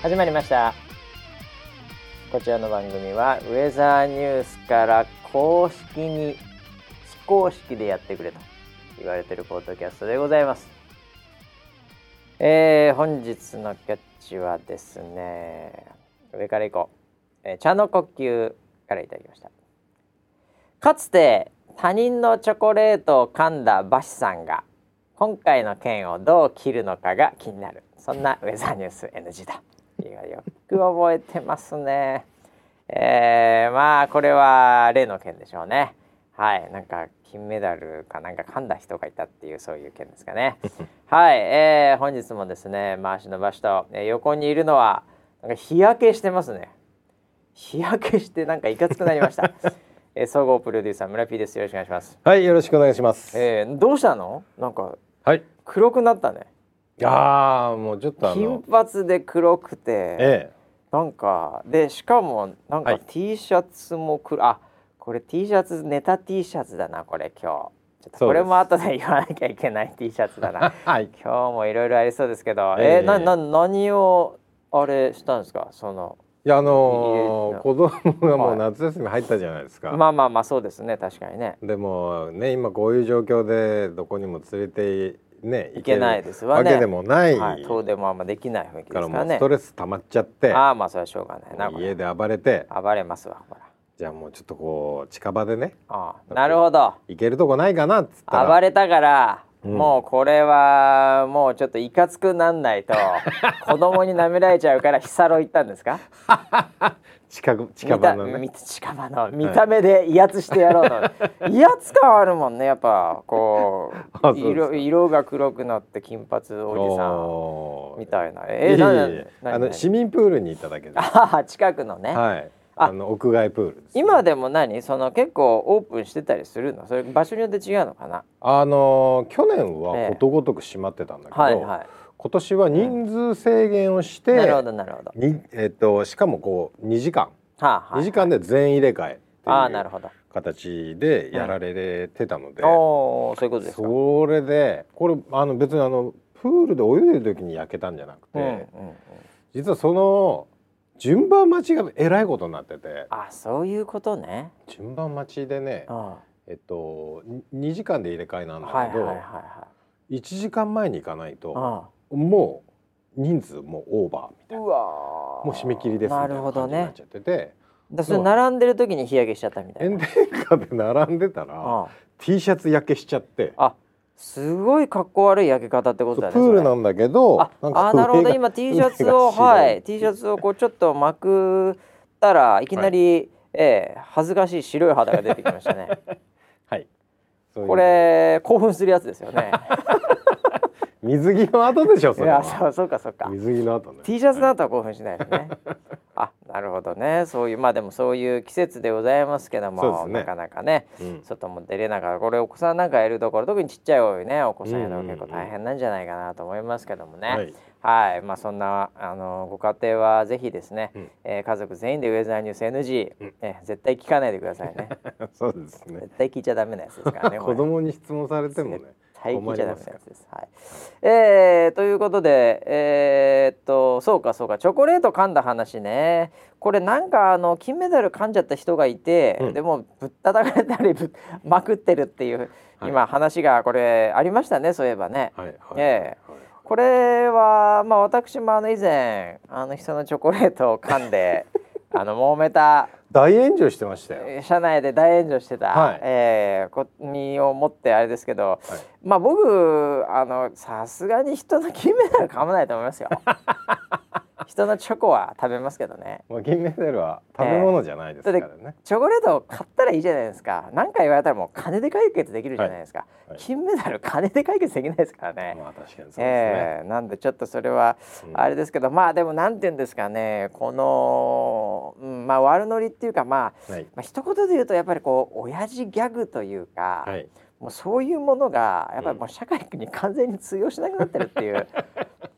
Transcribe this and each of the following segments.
始まりました。こちらの番組はウェザーニュースから公式に非公式でやってくれと言われてるポッドキャストでございます。えー、本日のキャッチはですね上からいこう、えー茶の呼吸からいただきました。かつて他人のチョコレートを噛んだバシさんが今回の件をどう切るのかが気になる。そんなウェザーニュース NG だ。いやよく覚えてますね。えー、まあこれは例の件でしょうね。はい。なんか金メダルかなんか噛んだ人がいたっていうそういう件ですかね。はい、えー、本日もですね回しの場所と、えー横にいるのはなんか日焼けしてますね。日焼けしてなんかいかつくなりました、えー、総合プロデューサー村 P です。よろしくお願いします。はい、よろしくお願いします。えー、どうしたの？なんかはい。黒くなったねああ、もうちょっとあ金の。髪で黒くて、えなんかでしかもなんかはい T シャツも黒、あこれ T シャツネタ T シャツだなこれ今日これも後で言わなきゃいけない T シャツだなえ。はい。今日もいろいろありそうですけど、えええーなな何をあれしたんですか？そのいや、あのー、い子供がもはいう夏休み入ったじゃないですか。まあまあまあそうですね確かにねでもね、今こういう状況でどこにも連れてねいけないですわね。わけでもない。はい、遠出もあんまできない雰囲気かですからね。らもうストレス溜まっちゃって、ああまあそれはしょうがないな家で暴れて、暴れますわほら。じゃあもうちょっとこう近場でね、ああなるほど。行けるとこないかなっつったら。暴れたから、うん。もうこれはもうちょっといかつくなんないと 子供に舐められちゃうからヒサロ行ったんですか？近く近場のね。見た見近場の。見た目で威圧してやろうと、威圧感あるもんねやっぱ。こう 色色が黒くなって金髪おじさんみたいな。ええななえななあの市民プールに行っただけで。す。近くのね、はい。あ。あの屋外プールです。今でも何？その結構オープンしてたりするの？それ場所によって違うのかな？あの去年はええ。ことごとく閉まってたんだけど、はいは今年は人数制限をしい。なるほて、どなるほど。にえっとしかもこう2時間、はあ、は2時間で全入れ替えっていうああなるほど。形でやられてたので、おおそういうことですか。それでこれあの別にあのプールで泳いでる時に焼けたんじゃなくて、うんうんうん、実はその順番待ちがえらいことになってて。あそういうことね。順番待ちでね、あえっと2時間で入れ替えなんだけど、はいはいはいはい。1時間前に行かないとあもう人数もオーバーみたいな。もう締め切りですみたないるなほどね。感じになっち。ゃってて、だそれ並んでる時に日焼けしちゃったみたいな。炎天下で並んでたらあ T シャツ焼けしちゃって。あすごい格好悪い焼け方ってことだね。プールなんだけどああなるほど。今 T シャツを はい。T シャツをこうちょっとまくったらいきなり、ええ恥ずかしい白い肌が出てきましたね。はい。これ興奮するやつですよね。水着の後でしょいそれは。やそうそうかそうか。水着の後ね。T シャツの後は興奮しないですね。あなるほどね。そういうまあでもそういう季節でございますけども、ね。なかなかねうん。外も出れながらこれお子さんなんかいるところ特にちっちゃいねお子さんいるの結構大変なんじゃないかなと思いますけどもね。はい。はい、まあそんなあのご家庭はぜひですね、うん。えー家族全員でウェザーニュース NG、うん。えー絶対聞かないでくださいね。そうですね。絶対聞いちゃダメなやつですからね。子供に質問されてもねはい、聞いちゃな困りますか？らやつです。はい。えー、ということで、えー、っと、そうか、そうか、チョコレート噛んだ話ね。これなんか、あの、金メダル噛んじゃった人がいて、うんでも、ぶったたかれたり、ぶまくってるっていう。今、話が、これ、ありましたね、そういえばね。はいはいええはいこれは、まあ、私も、あの、以前、あの、人のチョコレートを噛んで。あの、揉めた。大炎上してましたよ。えー社内で大炎上してた、はい。えーこ身をもってあれですけど、まあ僕あのさすがに人の金メダル噛まないと思いますよ人のチョコは食べますけどね。まあ金メダルは食べ物じゃないですからね。チョコレートを買ったらいいじゃないですか。何か言われたらもう金で解決できるじゃないですか、はい。はい。金メダル金で解決できないですからね、まあ確かにそうですね。ええ。なんでちょっとそれはうん。あれですけど、まあでもなんて言うんですかね。この、うん、まあ悪ノリっていうかまあはい。まあ一言で言うとやっぱりこう親父ギャグというか、はい。もうそういうものがやっぱりもう社会に完全に通用しなくなってるっていう、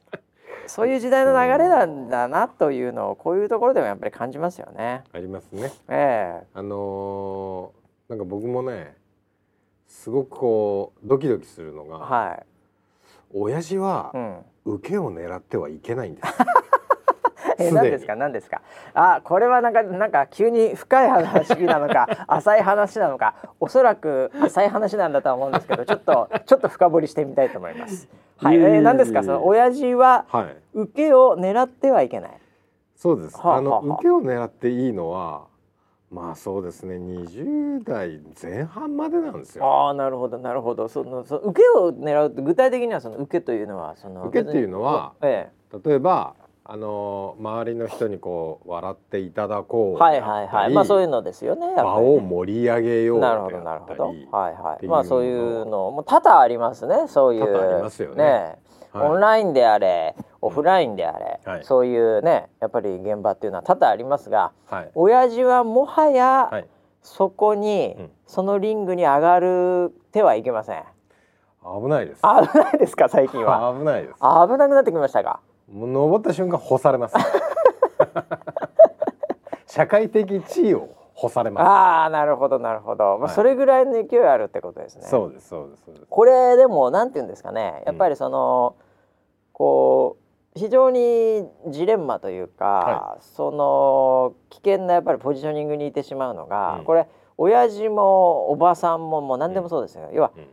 そういう時代の流れなんだなというのをこういうところでもやっぱり感じますよね。ありますね。えあのーなんか僕もねすごくこうドキドキするのえが、は、親父はいうん、受けを狙ってはいけないんです え何ですか？何ですか？あこれはなんかなんか急に深い話なのか 浅い話なのかおそらく浅い話なんだとは思うんですけどちょっとちょっと深掘りしてみたいと思います。はい、いえー何ですか？その親父ははい。受けを狙ってはいけない。そうです、はああの受けを狙っていいのはまあそうですね20代前半までなんですよ。ああなるほどなるほど。そのその受けを狙うって具体的にはその受けというのはその受けっていうのは別にえ。例えばあの周りの人にこう笑っていただこうえはいはいはい。まあそういうのですよねやっぱ場を盛り上げようなるほどなるほど。はいはい。まあそういうのも多々ありますねそういうありますよね。はい。オンラインであれオフラインであれ、はい。そういうねやっぱり現場っていうのは多々ありますがはい。親父はもはや、はい。そこに、うん。そのリングに上がる手はいけません。危ないです。危ないですか最近は。危ないです。危なくなってきましたか？もう登った瞬間干されます。社会的地位を干されまああなるほどなるほど、まあ、はい。それぐらいの勢いあるってことですね。すそうですそうですそうです。これでもなんて言うんですかね。やっぱりその、こう非常にジレンマというか、はその危険なやっぱりポジショニングにいてしまうのが、うん。これ親父もおばさんももう何でもそうですよ、要はうん。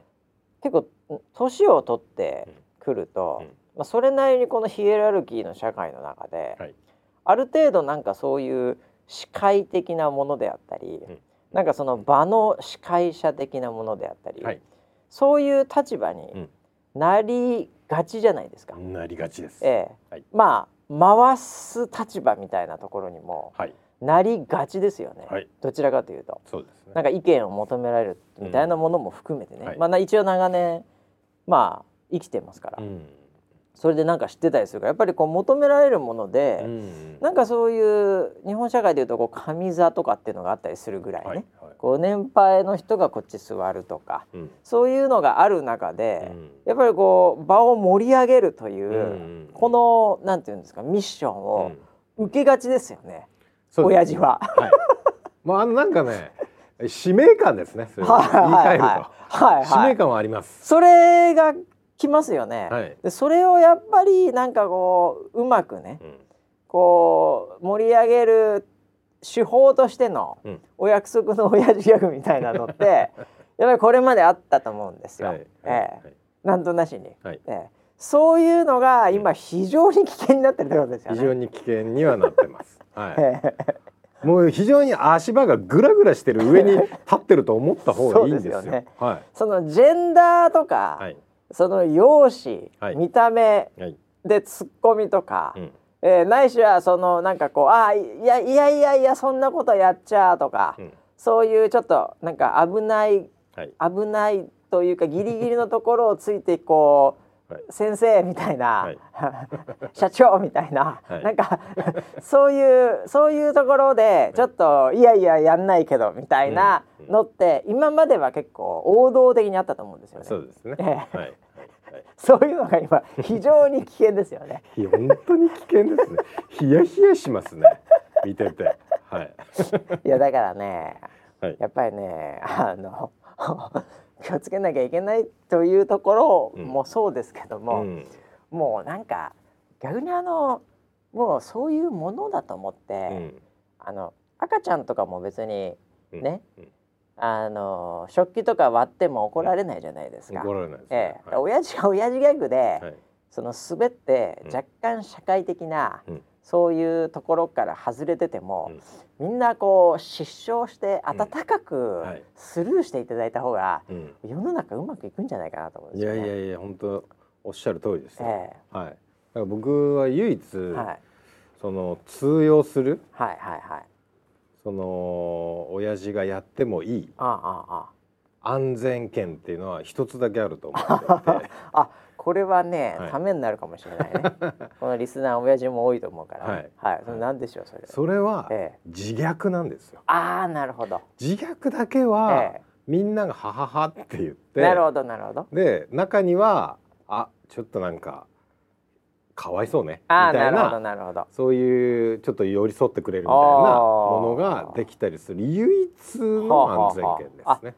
結構年を取ってくると、うんまあ、それなりにこのヒエラルキーの社会の中で、はい。ある程度なんかそういう司会的なものであったり、うん。なんかその場の司会者的なものであったり、はい。そういう立場にうん。なりがちじゃないですか。なりがちです。ええ。はい。まあ回す立場みたいなところにもはい。なりがちですよね、はい。どちらかというと。そうですね。なんか意見を求められるみたいなものも含めてね、はい。まあな一応長年まあ生きてますから、うんそれでなんか知ってたりするからやっぱりこう求められるもので、うんなんかそういう日本社会でいうとこう上座とかっていうのがあったりするぐらいね、はいはい。こう年配の人がこっち座るとかうん。そういうのがある中で、うん。やっぱりこう場を盛り上げるという、うんこのなんていうんですかミッションをうん。受けがちですよね、そうです。親父は。はい。まああのなんかね使命感ですねそれは。言い換えると。はい。使命感はあります。それがきますよね、はい。でそれをやっぱりなんかこううまくねうん。こう盛り上げる手法としてのうん。お約束の親父ギャグみたいなのって やっぱりこれまであったと思うんですよ、はい。えはい。えなんとなしに、はい。ええ。そういうのが今非常に危険になってるってことですよね。非常に危険にはなってます。はええ。い。もう非常に足場がぐらぐらしてる上に立ってると思った方がいいんですよ。そね。はそのジェンダーとか、い。はい。その容姿、はい見た目はい。でツッコミとか、うん。えーないしはそのなんかこうあーいやいやいやいやそんなことやっちゃとか、うん。そういうちょっとなんか危ないはい。危ないというかギリギリのところをついてこう、はい先生みたいな、はい 社長みたいな、はいなんかそういうそういうところでちょっといやいややんないけどみたいなうんのって、今までは結構王道的にあったと思うんですよね。そうですね。ええはい。はい。はい。そういうのが今非常に危険ですよね。いや本当に危険ですね。ヒヤヒヤしますね。見てて。はい。いやだからね、はいやっぱりねあの気をつけなきゃいけないというところもそうですけども、うん。もうなんか逆にあのもうそういうものだと思って、うん。あの赤ちゃんとかも別にうんね、うんあの食器とか割っても怒られないじゃないですか。怒られないですえね。え親父が親父ギャグで、はい。その滑ってうん若干社会的な、うんそういうところから外れてても、うんみんなこう失笑してうん温かくはいスルーしていただいた方が、うん。世の中うまくいくんじゃないかなと思うんですよね。いやいやいや本当おっしゃる通りですよ。えはい。だから僕は唯一えはいその通用するはいはいはい。その親父がやってもいいああああ安全圏っていうのは一つだけあると思っていて あこれはね、はいためになるかもしれないね。このリスナー親父も多いと思うから、はいはい、それなんでしょうそれ。それはええ自虐なんですよああなるほど。自虐だけはえみんながはははって言ってなるほどなるほど。で中にはあちょっとなんかかわいそうねみたないるほどななるほど。そういうちょっと寄り添ってくれるみたいなものができたりする唯一の安全圏ですね。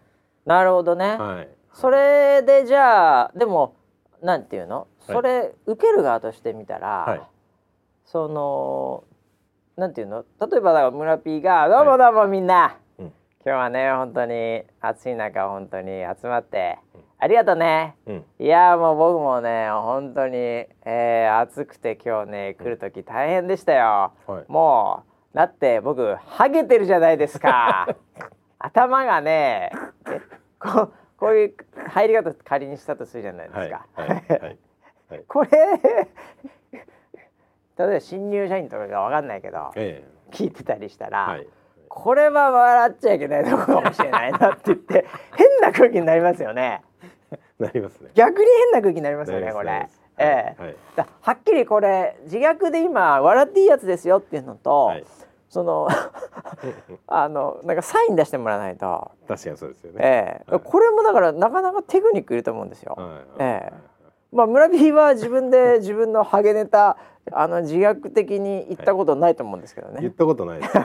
なるほどね。はい。それでじゃあでもなんていうの？それ、受ける側としてみたら、はい。そのなんていうの？例えばだから村 P が「どうもどうもみんな、うん。今日はね本当に暑い中本当に集まって、ありがとうね」うん。いやもう僕もね本当に、えー暑くて今日ね来る時大変でしたよ、はい。もうだって僕ハゲてるじゃないですか。頭がねえこうこういう入り方仮にしたとするじゃないですはい。か、はい。はい。これ例えば新入社員とかが分かんないけどえ聞いてたりしたら、えはい。これは笑っちゃいけないとこかもしれないなって言って 変な空気になりますよね。なりますね。逆に変な空気になりますよねこれ。ええはい。だはっきりこれ自虐で今笑っていいやつですよっていうのと、はいそのあのなんかサイン出してもらわないと、確かにそうですよね。ええはいこれもだからなかなかテクニックいると思うんですよ。はいええまあ村 P は自分で 自分のハゲネタあの自虐的に言ったことないと思うんですけどね。言ったことないです。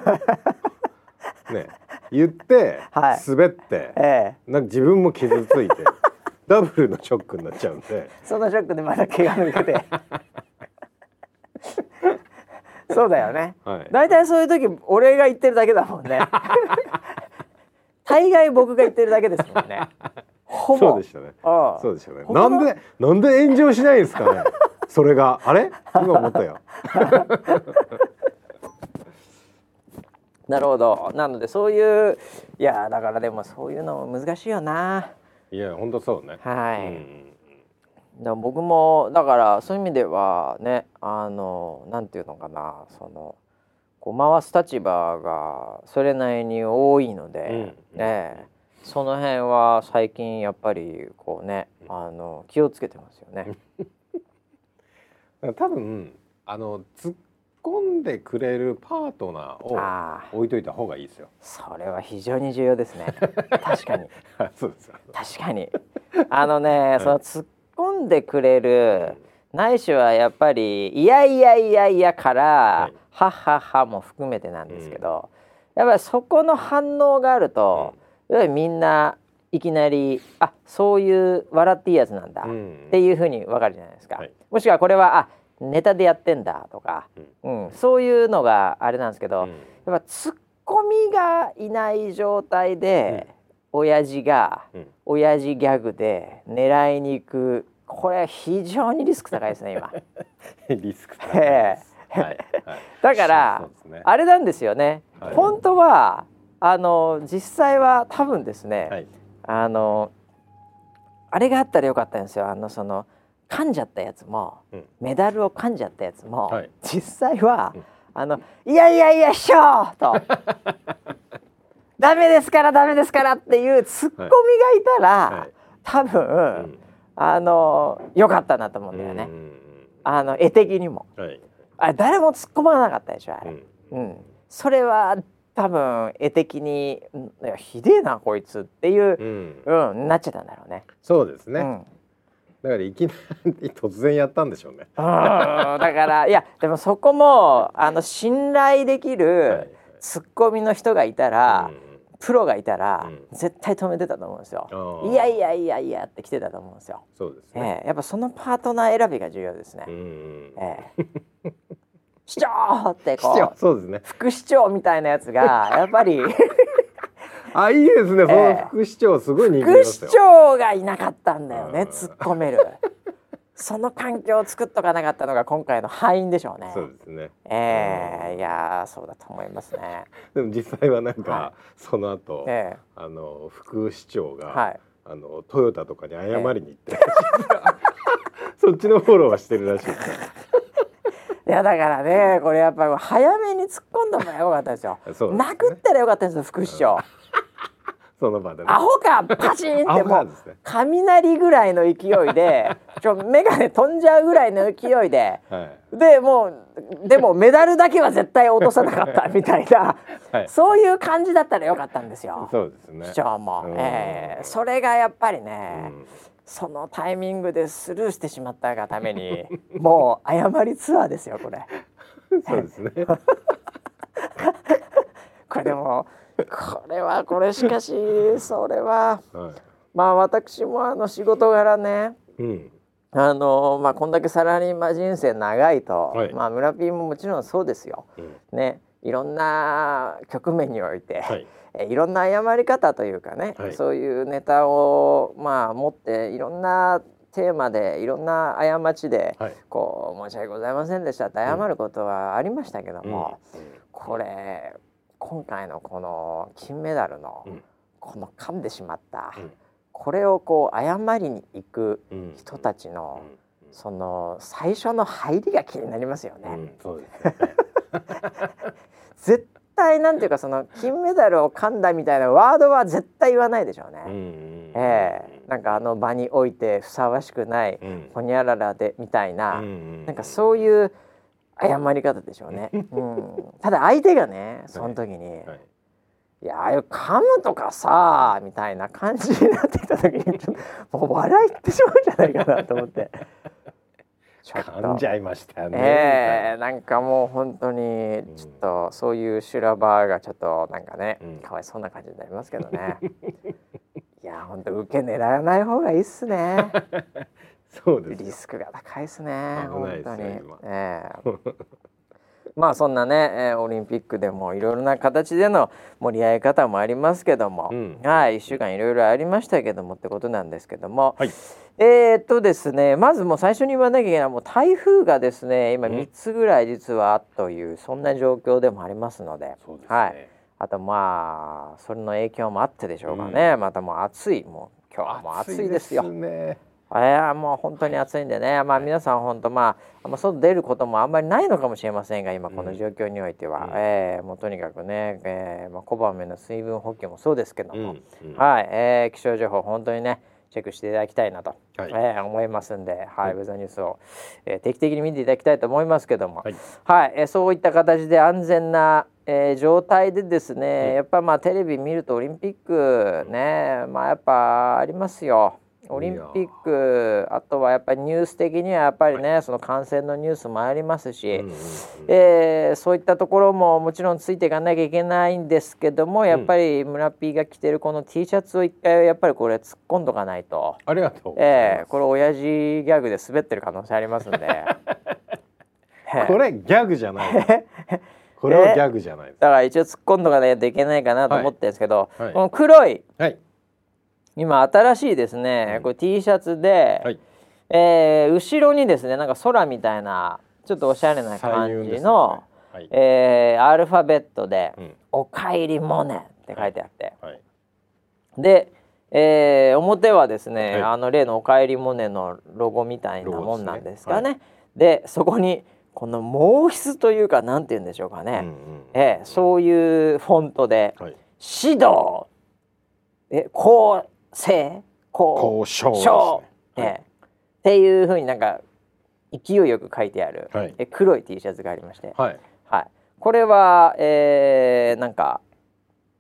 ね、言って、はい滑って、ええなんか自分も傷ついて、ダブルのショックになっちゃうんで。そのショックでまた怪我抜けて。そうだよね。はい。大体そういう時俺が言ってるだけだもんね。大概僕が言ってるだけですもんね。ほぼ。そうでしたね。そうでしたね。なんで、なんで炎上しないんですかね？それが、あれ、今思ったよ。なるほど。なのでそういういやだからでもそういうのも難しいよな。いや、本当そうね。はい。うんだから僕もだからそういう意味ではねあのなんていうのかなそのこう回す立場がそれなりに多いので、うんねその辺は最近やっぱりこうねあの気をつけてますよね。多分、あの、突っ込んでくれるパートナーを置いといた方がいいですよ。それは非常に重要ですね。確かに そうですよ。確かにあのね、その突っ込んでくれるないしはやっぱりいやいやいやいやから、はっはっはも含めてなんですけど、やっぱりそこの反応があると、やっぱりみんないきなりあそういう笑っていいやつなんだ、うん。っていうふうにわかるじゃないですか、はい。もしくはこれはあネタでやってんだとか、うん。そういうのがあれなんですけど、うん。やっぱツッコミがいない状態で、親父が、うん。親父ギャグで狙いに行く。これ非常にリスク高いですね今。リスク高いえです。だから、ね。あれなんですよね、はい。本当はあの実際は多分ですね、はい。あのあれがあったらよかったんですよ。あのその噛んじゃったやつも、うん。メダルを噛んじゃったやつも、はい。実際は、うん。あの「いやいやいや師匠!」と「ダメですからダメですから」っていうツッコミがいたら、はい。多分、うん。あのよかったなと思うんだよね、うん。あの絵的にも。はい。あれ誰も突っ込まなかったでしょあれ、うん。うん。それは多分絵的に「んいやひでえなこいつ」っていうう、ん。うん、なっちゃったんだろうね。そうですね。うん。だからいきなり 突然やったんでしょうね。うん。だからいやでもそこもあの信頼できはい。るツッコミの人がいたら、うんプロがいたら、うん絶対止めてたと思うんですよ。いやいやいやいやって来てたと思うんですよ。そうですね。ええやっぱそのパートナー選びが重要ですね。うん。ええ 市長ってこうそうですね。副市長みたいなやつがやっぱり あいいですね。そええの副市長すごい人気あり副市。長がいなかったんだよねうん突っ込める。その環境を作っとかなかったのが今回の敗因でしょうね。そうですね。ええいやーそうだと思いますね。でも実際はなんはかその後えあの副市長えがはい。あのトヨタとかに謝りに行って そっちのフォローはしてるらしいですよ。いやだからねこれやっぱり早めに突っ込んだ方がよかったですよ。ね殴ったらよかったんですよ副市長。その場でね。アホかパチンっアてもう。雷ぐらいの勢いで ちょ眼鏡飛んじゃうぐらいの勢いで。はい。でもうでもメダルだけは絶対落とさなかったみたいな、はいそういう感じだったらよかったんですよ。そうですね。市長も、うんええそれがやっぱりうね、んそのタイミングでスルーしてしまったがためにもう謝りツアーですよこれ。そうですね。でもこれはこれしかしそれは。はまあ私もあの仕事柄ね。い。うん。あのまあこんだけサラリーマン人生長いと、はい。まあ村ピーももちろんそうですよ。うん。ね、いろんな局面において、はい。えいろんな謝り方というかね、はい。そういうネタをまあ持っていろんなテーマでいろんな過ちで、はい。こう申し訳ございませんでしたって謝ることはありましたけども、うん。これ今回のこの金メダルの、うん。この噛んでしまった、うん。これをこう謝りに行くうん人たちの、うん。その最初の入りが気になりますよね。うん。そうですよね。絶対なんていうかその金メダルを噛んだみたいなワードは絶対言わないでしょうね。うんうんええ。なんかあの場においてふさわしくないうん。ほにゃららでみたいな、うん。なんかそういう謝り方でしょうね。うん、ただ相手がねその時に、い、はい。やああいう噛むとかさみたいな感じになってきた時に ちょっともう笑いってしまうんじゃないかなと思って。噛んじゃいましたよねええな。んかもう本当にちょっとそういう修羅場がちょっとなんかね、うん。かわいそうな感じになりますけどね。いや本当受け狙わない方がいいっすね そうですリスクが高いっすね危ない本当に。ですよ今。ええ。まあそんなね、えーオリンピックでもいろいろな形での盛り上げ方もありますけども、うん。はい1週間いろいろありましたけどもってことなんですけども、はい。えー、っとですねまずもう最初に言わなきゃいけないもう台風がですね今うん。3つぐらい実はというそんな状況でもありますので。ね。はい、あとまあそれの影響もあってでしょうかね、またもう暑い。もう今日はもう暑いですよ。ねいやもう本当に暑いんでね、まあ、皆さん本当まあま外出ることもあんまりないのかもしれませんが今この状況においては、うん。えーもうとにかくね、えーまあ、こまめな水分補給もそうですけども、うんうんはい、えー気象情報本当にねチェックしていただきたいなと、はい。えー思いますんで、はい。はいウェザーニュースを、えー定期的に見ていただきたいと思いますけども、はい。はい、えーそういった形で安全な、えー状態でですね、うん。やっぱまあテレビ見るとオリンピックねまあやっぱありますよ。オリンピックあとはやっぱりニュース的にはやっぱりね、その感染のニュースもありますし、うんうんうんえーそういったところももちろんついていかなきゃいけないんですけどもやっぱり村 P が着てるこの T シャツを一回やっぱりこれ突っ込んどかないと、ありがとうえーこれ親父ギャグで滑ってる可能性ありますんで。これギャグじゃない これはギャグじゃないだから一応突っ込んどかないといけないかなと思ってるんですけど、はい。はい。この黒いはい今新しいですね、うんこれ T シャツで、はいえー後ろにですねなんか空みたいなちょっとおしゃれな彩感じの、よねはいえーアルファベットでうん「おかえりモネ」って書いてあって、はいで、えー表はですね、はいあの例の「おかえりモネ」のロゴみたいなもんなんですかね。でそこにこの毛筆というかなんて言うんでしょうかね、うんうんえーそういうフォントではい「指導」え「公正」「公交渉正」ですね。えーっていうふうになんか勢いよく書いてある、はい。え黒い T シャツがありまして、はい。はい、これは、えー、なんか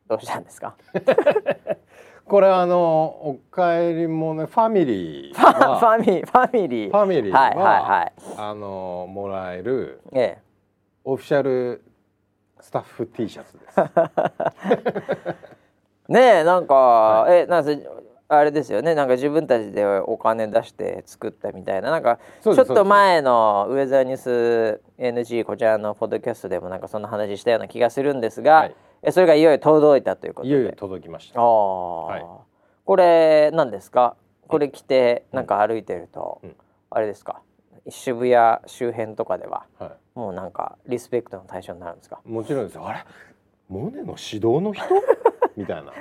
どうしたんですか？これあのおかえりもねファミリーファはファミリーファミリー。ファミリーは、はいはいはい。あのもらえるええ。オフィシャルスタッフ T シャツです。ねえなんか、えなんせあれですよね。なんか自分たちでお金出して作ったみたいな。なんかちょっと前のウェザーニュース NG こちらのポッドキャストでもなんかそんな話したような気がするんですが、はい。えそれがいよいよ届いたということで。いよいよ届きました。ああ、はい。これ何ですか？これ着てなんか歩いてると、うん。あれですか？渋谷周辺とかでははもうなんかリスペクトの対象になるんですか？い。もちろんです。よ。あれ？モネの指導の人？みたいな。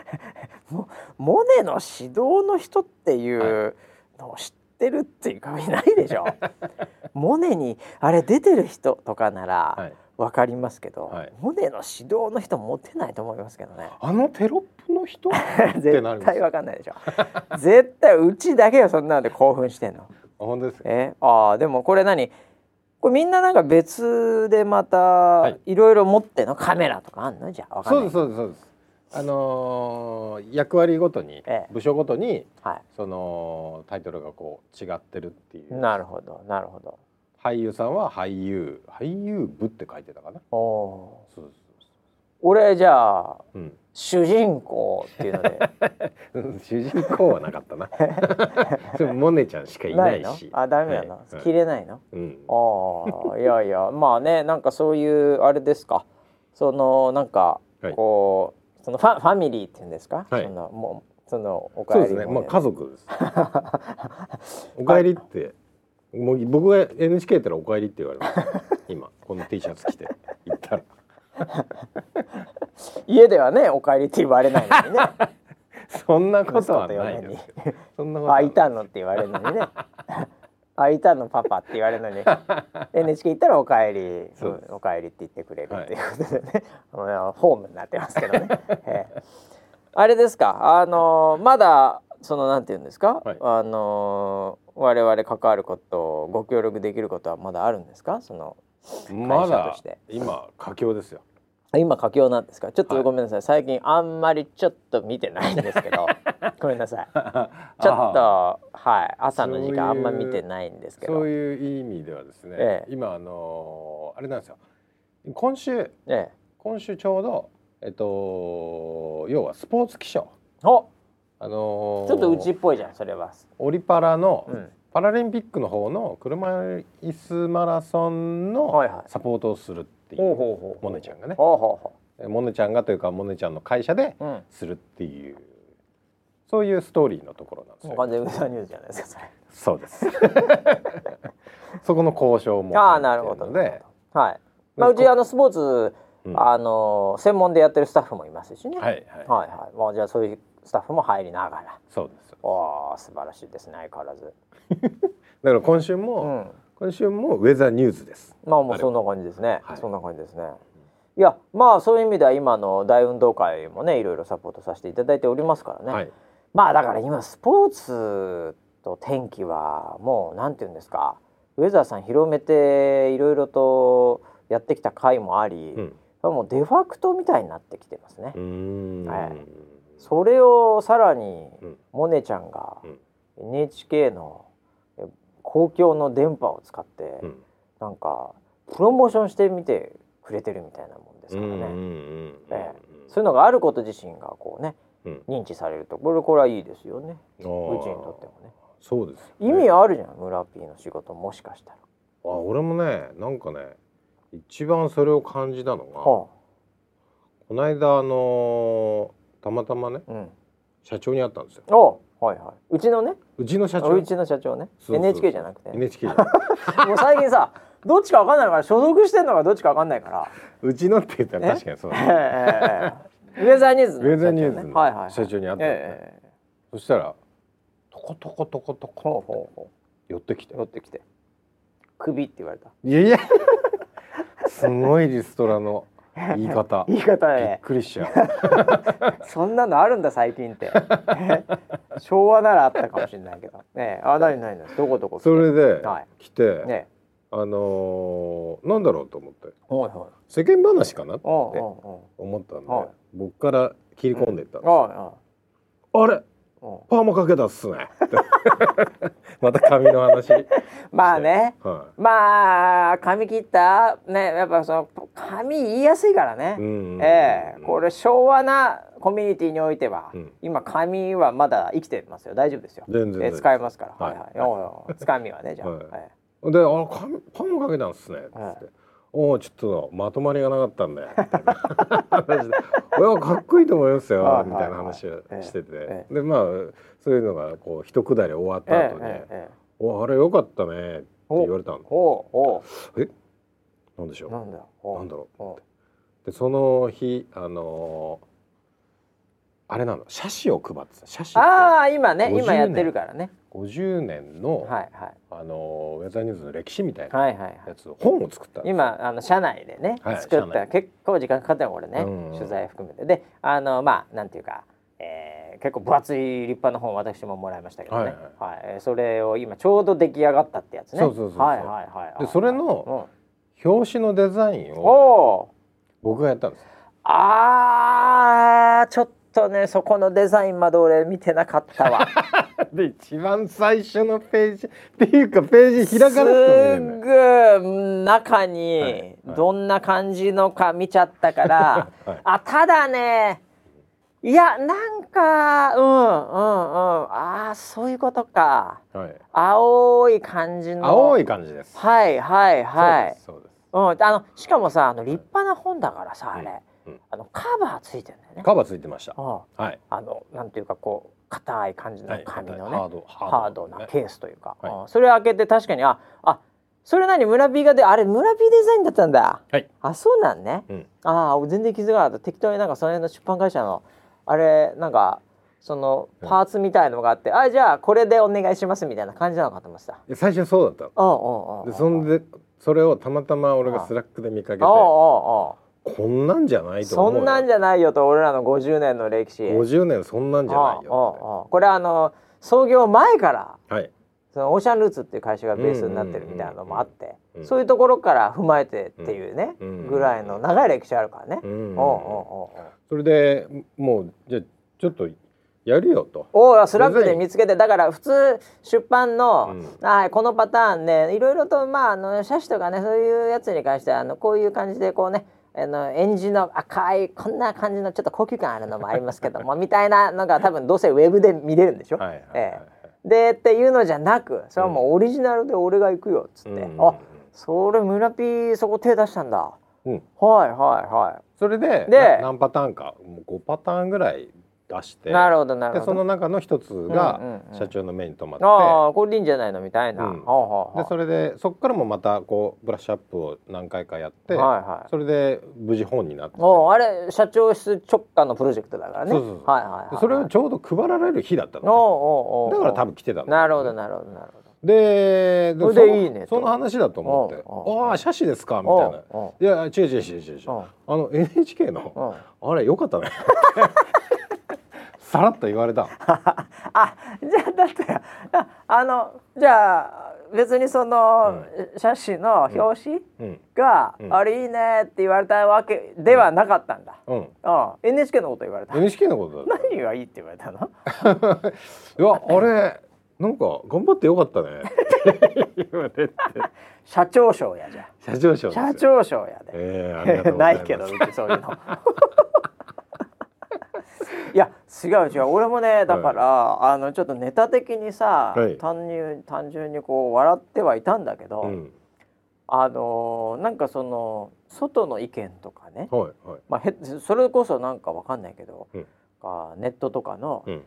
モネの指導の人っていうのを知ってるっていうかいないでしょ。モネにあれ出てる人とかならはい。わかりますけど、はい。モネの指導の人持てないと思いますけどね。あのテロップの人？絶対わかんないでしょ。絶対うちだけよそんなので興奮してんの。あ本当ですか？え？ああでもこれ何？これみんななんか別でまたい。いろいろ持ってんのカメラとかあんの？じゃあそうですそうですそうです。あのー役割ごとに、ええ。部署ごとにはそのタイトルがこう違ってるっていいう。なるほどなるほど。俳優さんは俳優俳優部って書いてたかな。おおそう俺じゃあうん。主人公っていうので。うん主人公はなかったな。でもモネちゃんしかいないし。の？あダメなの、はい切れないの？うん。ああいやいやまあねなんかそういうあれですか。そのなんかはい。こう、そのファファミリーっていうんですか、はい。そのもうそのおそう帰りもですね。まあ家族です。お帰りってもう僕が NHK ってのはお帰りって言われます。今この T シャツ着て行ったら。家ではねお帰りって言われないのにね。そんなことはないですそんなことは。あいたのって言われるのにねあいたのパパって言われるのに。NHK 行ったらお帰り。そうです。お帰りって言ってくれるっていうことでね、あのホームになってますけどね、ええ。あれですか？あのまだそのなんて言うんですか、はい。あの我々関わることご協力できることはまだあるんですか？そのま会社とだして。今佳境ですよ今佳境なんですか？ちょっはい。とごめんなさい、最近あんまりちょっと見てないんですけど。ごめんなさい。ちょっとはい。朝の時間あんま見てないんですけど。そういう意味ではですね、ええ。今あのーあれなんですよ。今週ええ。今週ちょうどえっと要はスポーツ気象お！あのーちょっとうちっぽいじゃんそれは。オリパラの、うんパラリンピックの方の車椅子マラソンのサポートをするっていう、モネちゃんがね。モネちゃんがというかモネちゃんの会社でするっていうそういうストーリーのところなんですよ。完全にウェザーニュースじゃないですかそれ。そうです。そこの交渉もああなるほど入ってるのではいまあうちあのスポーツうん。あの専門でやってるスタッフもいますしね。はいはい、はいはい。まあじゃあそういうスタッフも入りながら。そうです。おー素晴らしいですね相変わらず。だから今週も、うん。今週もウェザーニューズです。まあもうそんな感じですね、はい。そんな感じですね。いやまあそういう意味では今の大運動会もねいろいろサポートさせていただいておりますからね、はい。まあだから今スポーツと天気はもうなんて言うんですか。ウェザーさん広めていろいろとやってきた回もあり、うん。もうデファクトみたいになってきてますね、はいそれをさらにうん。モネちゃんがうん。NHK のえ公共の電波を使って、うん。なんかプロモーションしてみてくれてるみたいなもんですからね、うんうんうんえそういうのがあること自身がこうねうん。認知されるとこれこれはいいですよね。あー。うちにとってもね。そうですよね、意味あるじゃん村 P の仕事。もしかしたら。あ俺もねなんかね一番それを感じたのが、はこの間あのーたまたまねあ、うん。社長に会ったんですよ。おはいはい。うちのね、うちの社長。うちの社長ね、そうそう。NHK じゃなくて、NHK じゃない。もう最近さ、どっちかわかんないから所属してんのかどっちかわかんないから。うちのって言ったら確かにそう。えだえええウェザーニューズの ウェザーニューズ社長ね。のはいはいはい。社長に会ったのねええそしたらトコトコトコトコ寄ってきて。う。寄ってきて、首って言われた。いやいや。すごいリストラの言い方。言い方びっね、くりしちゃう。そんなのあるんだ最近って。昭和ならあったかもしれないけど。ねえ、あ、なになになに、どこどこ。それではい。来て、ねあのーなんだろうと思って。え、はいはい。世間話かなって思ったんで、はい。僕から切り込んでいったんです、おいおあれ？パーマかけたっすね。また髪の話。まあね。はまあ髪切った？ねやっぱその髪言いやすいからね、い、うんええ。これ昭和なコミュニティにおいては、うん。今髪はまだ生きてますよ。大丈夫ですよ。全然ええ使えますから、はいはい。はいつかみはねじゃあ、はい。えで「あ髪パーマかけたんっすね」っつって。はいおおちょっとまとまりがなかったん で「いやかっこいいと思いますよ」はいみたいな話をしてて、えでまあそういうのがこう一くだり終わっえた後に「ええええおあれよかったね」って言われたの。えほうほえ？なんでしょう？うなんだほうなんだろうほでその日あのーあれなの写真を配ってた写う真ああ今ね50今やってるからね。50年の、はいはい。あのーウェザーニューズの歴史みたいなはいはいはい。やつを本を作った今あの社内でね、はい作った結構時間かかったよこれね、うん。取材含めて。であのまあなんていうか、えー、結構分厚い立派な本私ももらいましたけどね、はいはい。えーそれを今ちょうど出来上がったってやつね。そうそうそうはいはいはいでそれの表紙のデザインうん、を僕がやったんです。あーちょっとねそこのデザインまで俺見てなかったわ。で一番最初のページっていうかページ開かなくてすぐ中はいにはい。どんな感じのか見ちゃったから、はい。あただねいやなんかうんうんうんあーそういうことか。はい。青い感じの。青い感じです。はいはいはい。そうですうん、あのしかもさあの立派な本だからさあれ、うんうんあのカバーついてんだよね。カバーついてました。うんはい。あのなんていうかこう硬い感じのはい。紙のね、ハード。ハードなね。ケースというか、それ開けて確かにああそれ何村 P がであれ村 P デザインだったんだ。はい。あそうなんね。うん。ああ全然気づかなかった。適当になんかその辺の出版会社のあれなんかそのパーツみたいのがあって、あじゃあこれでお願いしますみたいな感じなのかと思ってた。で最初そうだった。でそんでそれをたまたま俺がスラックで見かけて。おうおうこんなんじゃないとそ思うよ。んなんじゃないよと俺らの50年の歴史。50年そんなんじゃないよこれあの創業前からはい。そのオーシャンルーツっていう会社がベースになってるみたいなのもあって、そういうところから踏まえてっていうね、うんぐらいの長い歴史あるからね。それでもうじゃあちょっとやるよと。おスラックで見つけてだから普通出版の、うん。はい、このパターンでいろいろとまああの写真とかねそういうやつに関してはあのこういう感じでこうねあのエンジンの赤いこんな感じのちょっと高級感あるのもありますけどもみたいなのが多分どうせウェブで見れるんでしょ？はいはいはいええ。でっていうのじゃなくそれはもうオリジナルで俺が行くよっつって、うん。あそれ村ピーそこ手出したんだ、うん。はいはいはそれででな何パターンか。もう5パターンぐらい出して。いなるほどなるほど。でその中の一つがうんうんうん。社長の目に留まって、ああこれでいいんじゃないのみたいな、うん。でそれでそこからもまたこうブラッシュアップを何回かやって、はいはい。それで無事本になって。おうあれ社長室直下のプロジェクトだからね。そうそうそう。はいはいはい、でそれをちょうど配られる日だったおうの、おうおうね、だから多分来てたんだ。なるほどなるほどなるほでそれでいいねと。その話だと思って「おうおうああ写真ですか」みどたいな。おうお「いや違う違う違う違う。あの NHK うのおうあれよかったね」さらっと言われた。あじゃあだってああのじゃあ別にその、写真の表紙うん。が、うん。あれいいねって言われたわけではなかったんだ、うん。うん、NHK のこと言われた。NHK のことだっ何がいいって言われたの？た いやあれなんか頑張ってよかったね。言われて社長賞やじゃ社長賞社長賞やで、ええありがとうござます。ないいけどうちそういうのいや違う違う。俺もねだから、あのちょっとネタ的にさ、はい。単に単純にこう笑ってはいたんだけど、うん。あのなんかその外の意見とかね、はいはい。まあ、へそれこそなんかわかんないけど、うん。あネットとかの、うん。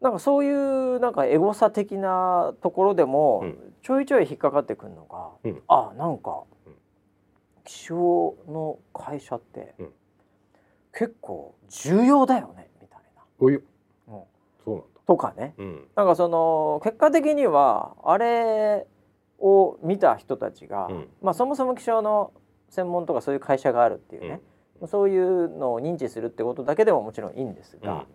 なんかそういうなんかエゴサ的なところでも、うん。ちょいちょい引っかかってくるのが、うん。あなんか、うん。気象の会社って、うん結構重要だよねみたいおい。な、うん。そうなんだ。とかね。うん。なんかその結果的にはあれを見た人たちが、うん。まあそもそも気象の専門とかそういう会社があるっていうね、そういうのを認知するってことだけでももちろんいいんですが、うん。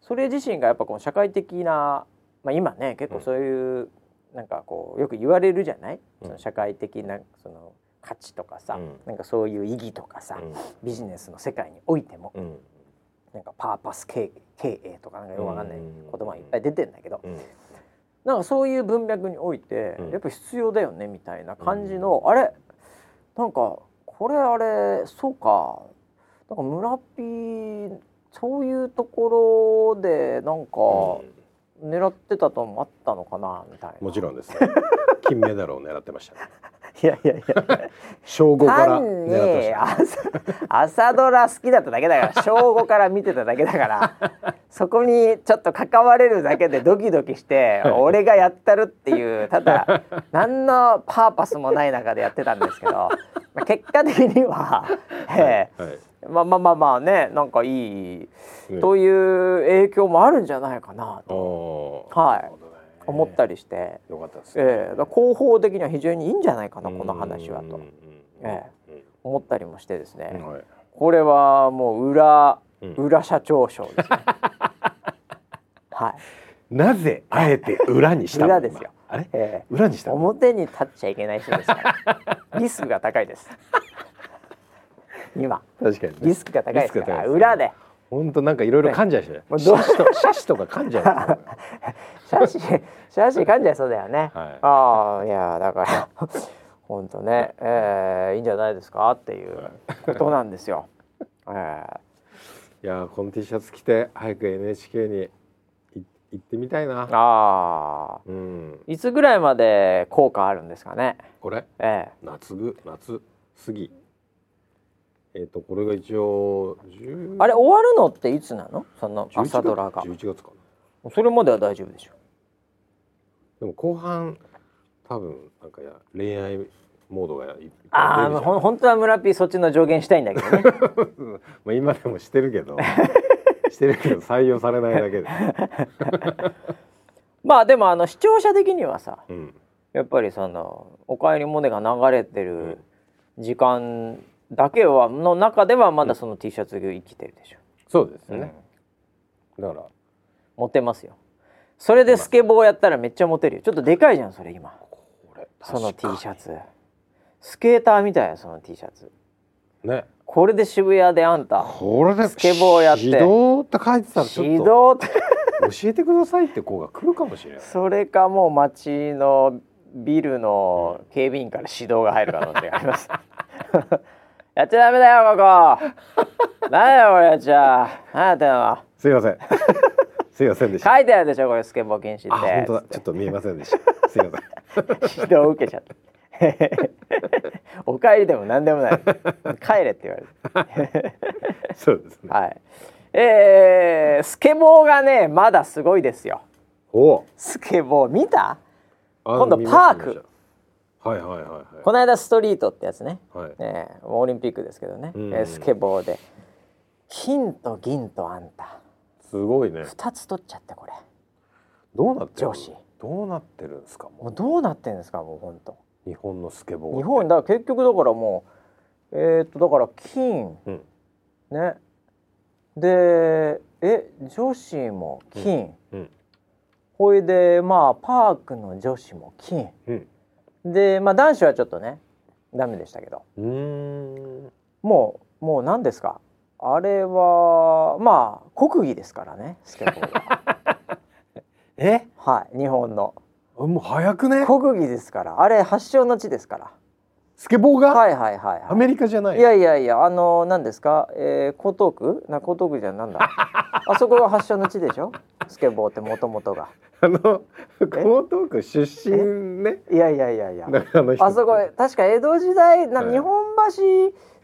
それ自身がやっぱこの社会的な、まあ、今ね結構そういう、なんかこうよく言われるじゃない、うん。その社会的なその価値とかさ、うん。なんかそういう意義とかさ、うん。ビジネスの世界においても、うん。なんかパーパス経経営とかなんかよくわかんないうん。言葉がいっぱい出てんだけど、うん。なんかそういう文脈において、うん。やっぱ必要だよねみたいな感じの、あれなんかこれあれそうか。なんか村ピーそういうところでなんか狙ってたともあったのかなみたいな。もちろんですね。金メダルを狙ってましたねいやいやいや。小5からに朝朝ドラ好きだっただけだから小5から見てただけだから そこにちょっと関われるだけでドキドキして俺がやったるっていうただ何のパーパスもない中でやってたんですけど、ま あ結果的には、ええはい。まあまあまあまあねなんかいいね。という影響もあるんじゃないかなと。はい思ったりして、よかったですね。ええ。だから広報的には非常にいいんじゃないかなこの話はと。え思ったりもしてですね。うん。はい。これはもう裏、うん。裏社長賞ですね。はい。なぜあえて裏にしたの？裏ですよ。今。あれ？ええ。裏にしたの？表に立っちゃいけない人ですから。リスクが高いです。今。確かにね。リスクが高いですから。リスクが高いです裏で本当なんかいろいろ噛んじゃいしね。もうどうシャシとシャシとか噛んじゃいますよシャシシャシ噛んじゃいそうだよね、はい。ああいやだから本当ね、えー、いいんじゃないですかっていうことなんですよ、えー。いやーこの T シャツ着て早く NHK にい行ってみたいな。ああ。うん。いつぐらいまで効果あるんですかね？これ？ええ。夏ぐ夏過ぎ。えっ、とこれが一応10あれ終わるのっていつなの？その11朝ドラが。11月かな。それまでは大丈夫でしょ？でも後半多分なんかや恋愛モードがああほん本当は村ピーそっちの助言したいんだけどね。まあ今でもしてるけど。してるけど採用されないだけで、まあでもあの視聴者的にはさうん、やっぱりその「おかえりモネ」が流れてる時間だけはの中ではまだその T シャツが生きてるでしょ、そうですね、だから。モテますよ。それでスケボーやったらめっちゃモテるよ。ちょっとでかいじゃんそれ今。これその T シャツ。スケーターみたいやその T シャツ。ね。これで渋谷であんたこれでスケボーやって。指導って書いてたらち指ょっ導って。と教えてくださいって子が来るかもしれないそれかもう街のビルの警備員から指導が入る可能性がありますやっちゃダメだよここ。なんだよこれやっちゃ何やってんの。すいません。すいませんでした。書いてあるでしょこれスケボー禁止あって。本当だ。ちょっと見えませんでした。すいません。指導を受けちゃった。お帰りでも何でもない。帰れって言われてそうですね。はい。えー、スケボーがねまだすごいですよ。お。スケボー見た？あ今度パークはいはいはいはい。この間ストリートってやつね。はい。えーオリンピックですけどね、うん。えースケボーで。金と銀とあんた。すごいね。2つ取っちゃってこれ。どうなってる？女子どうなってるんですか？ももうどうなってんですか？もう本当う日本のスケボー日本だから結局だからもうえーっとだから金。うん。ね。でえ女子も金、うん。ほいでまあパークの女子も金。うんでまあ男子はちょっとねダメでしたけど。うーん。もうもう何ですか？あれはまあ国技ですからねスケボーは。え？はい日本の。もう早くね？国技ですから。あれ発祥の地ですから。スケボーが、はいはいはい、はアメリカじゃない？い、いやいやいやあの何ですか、えー、江東区な江東区じゃなんだ？あそこが発祥の地でしょ？スケボーってもともとがあの江東区出身ね。いやいやいやいや。あそこ確か江戸時代なはい。日本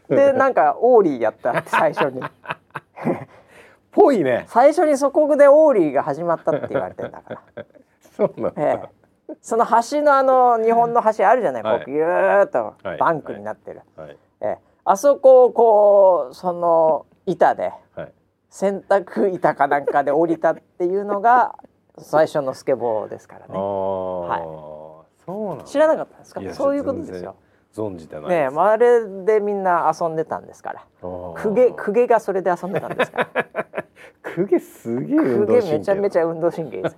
橋でなんかオーリーやったって最初に。ぽいね。最初にそこでオーリーが始まったって言われてんだから、そうなんだ、ええ、その橋のあの日本の橋あるじゃない、はい。こうギューッとはい。バンクになってる、はい。ええ、あそこをこうその板ではい。洗濯板かなんかで降りたっていうのが最初のスケボーですからああ、ねそうなんだ。知らなかったんですか？そういうことですよ存じてないねえ、まあ、あれでみんな遊んでたんですから。公家公家がそれで遊んでたんですから。公家すげえ運公動神経。家めちゃめちゃ運動神経です。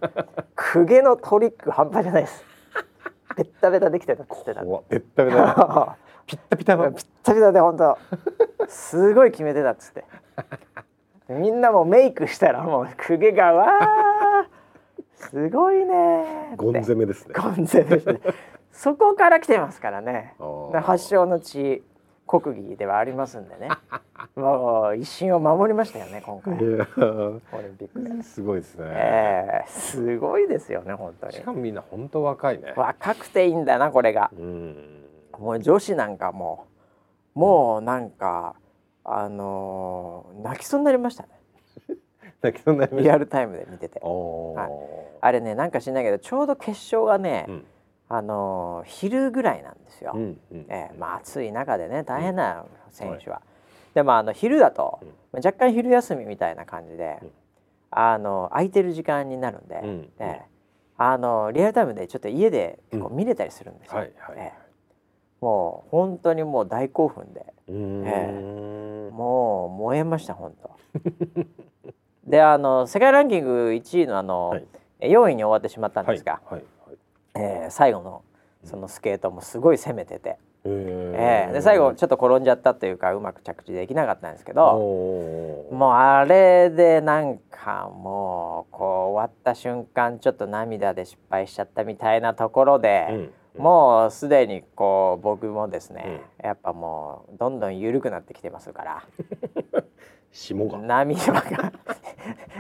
公家のトリック半端じゃないです。ベッタベタできてたっつってた怖っ。べったべたピッタピタの。ピッタピタで本当。すごい決めてたっつって。みんなもうメイクしたらもう公家がわーすごいね。ゴン攻めですね。ゴン攻め。ですねそこから来てますからね。発祥の地国技ではありますんでね。もう一瞬を守りましたよね今回。オリンピックで。すごいですね、ええすごいですよね本当に。しかもみんな本当若いね。若くていいんだなこれが。うん。もう女子なんかもうもうなんかあのー泣きそうになりましたね泣きそうになりましリたアルタイムで見てて。はい。あれねなんか知んないけどちょうど決勝がね、うん。あのー昼ぐらいなんですよ、うんうんええまあ暑い中でね大変な選手は、でもあの昼だと、うん。まあ若干昼休みみたいな感じで、うんあの空いてる時間になるんで、うんええあのリアルタイムでちょっと家でこうう見れたりするんですよ、はいはいええ。もう本当にもう大興奮で。うーん。もう燃えました本当 であの世界ランキング1位のあの、はい。4位に終わってしまったんはいですが、はいはいえー最後のそのスケートもすごい攻めてて、ええで最後ちょっと転んじゃったというかうまく着地できなかったんですけどもうあれでなんかもうこう終わった瞬間ちょっと涙で失敗しちゃったみたいなところで、うんもうすでにこう僕もですね、やっぱもうどんどん緩くなってきてますから。霜が。涙が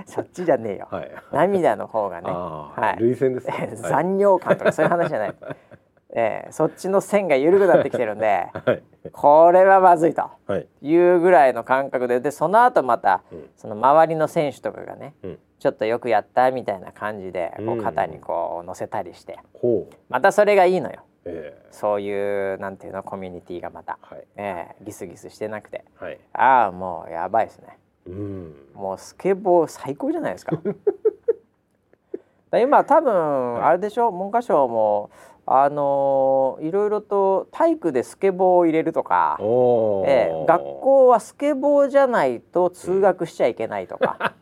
そっちじゃねえよ、はい。涙の方がね、はい。涙腺ですね、はい。残尿感とかそういう話じゃない、ええそっちの線が緩くなってきてるんではい。これはまずいとはい。いうぐらいの感覚ででその後また、うん。その周りの選手とかがねうん。ちょっとよくやったみたいな感じでこううん。肩にこう乗せたりしてほう。またそれがいいのよ。ええ。そういうなんていうのコミュニティがまた、はい。ええギスギスしてなくて。はい。ああもうやばいですねうん。もうスケボー最高じゃないですか。だ今多分あれでしょ？文科省もあのーいろいろと体育でスケボーを入れるとか、ええ学校はスケボーじゃないと通学しちゃいけないとか、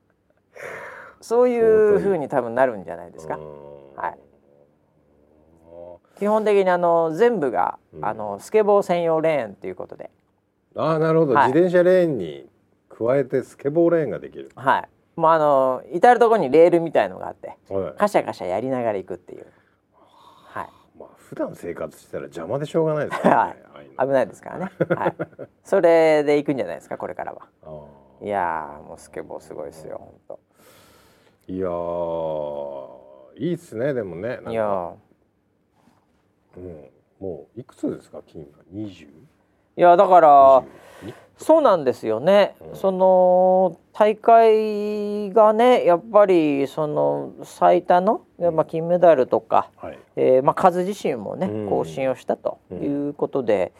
そういう風に多分なるんじゃないですか。はい。基本的にあの全部が、うん。あのスケボー専用レーンということで、ああなるほど、はい。自転車レーンに加えてスケボーレーンができる、はい、もうあの至る所にレールみたいのがあってはい。カシャカシャやりながら行くっていう、はい、まあ普段生活してたら邪魔でしょうがないですからね、ああい危ないですからね、はい、それで行くんじゃないですかこれからは。いやーもうスケボーすごいですよ本いやーいいっすねでもね。いやー。うん、もういくつですか金が？二十？いやだから22そうなんですよね、うん。その大会がねやっぱりその最多の、まあ、金メダルとか、はい。えーまあ、数自身もねうん。更新をしたということで、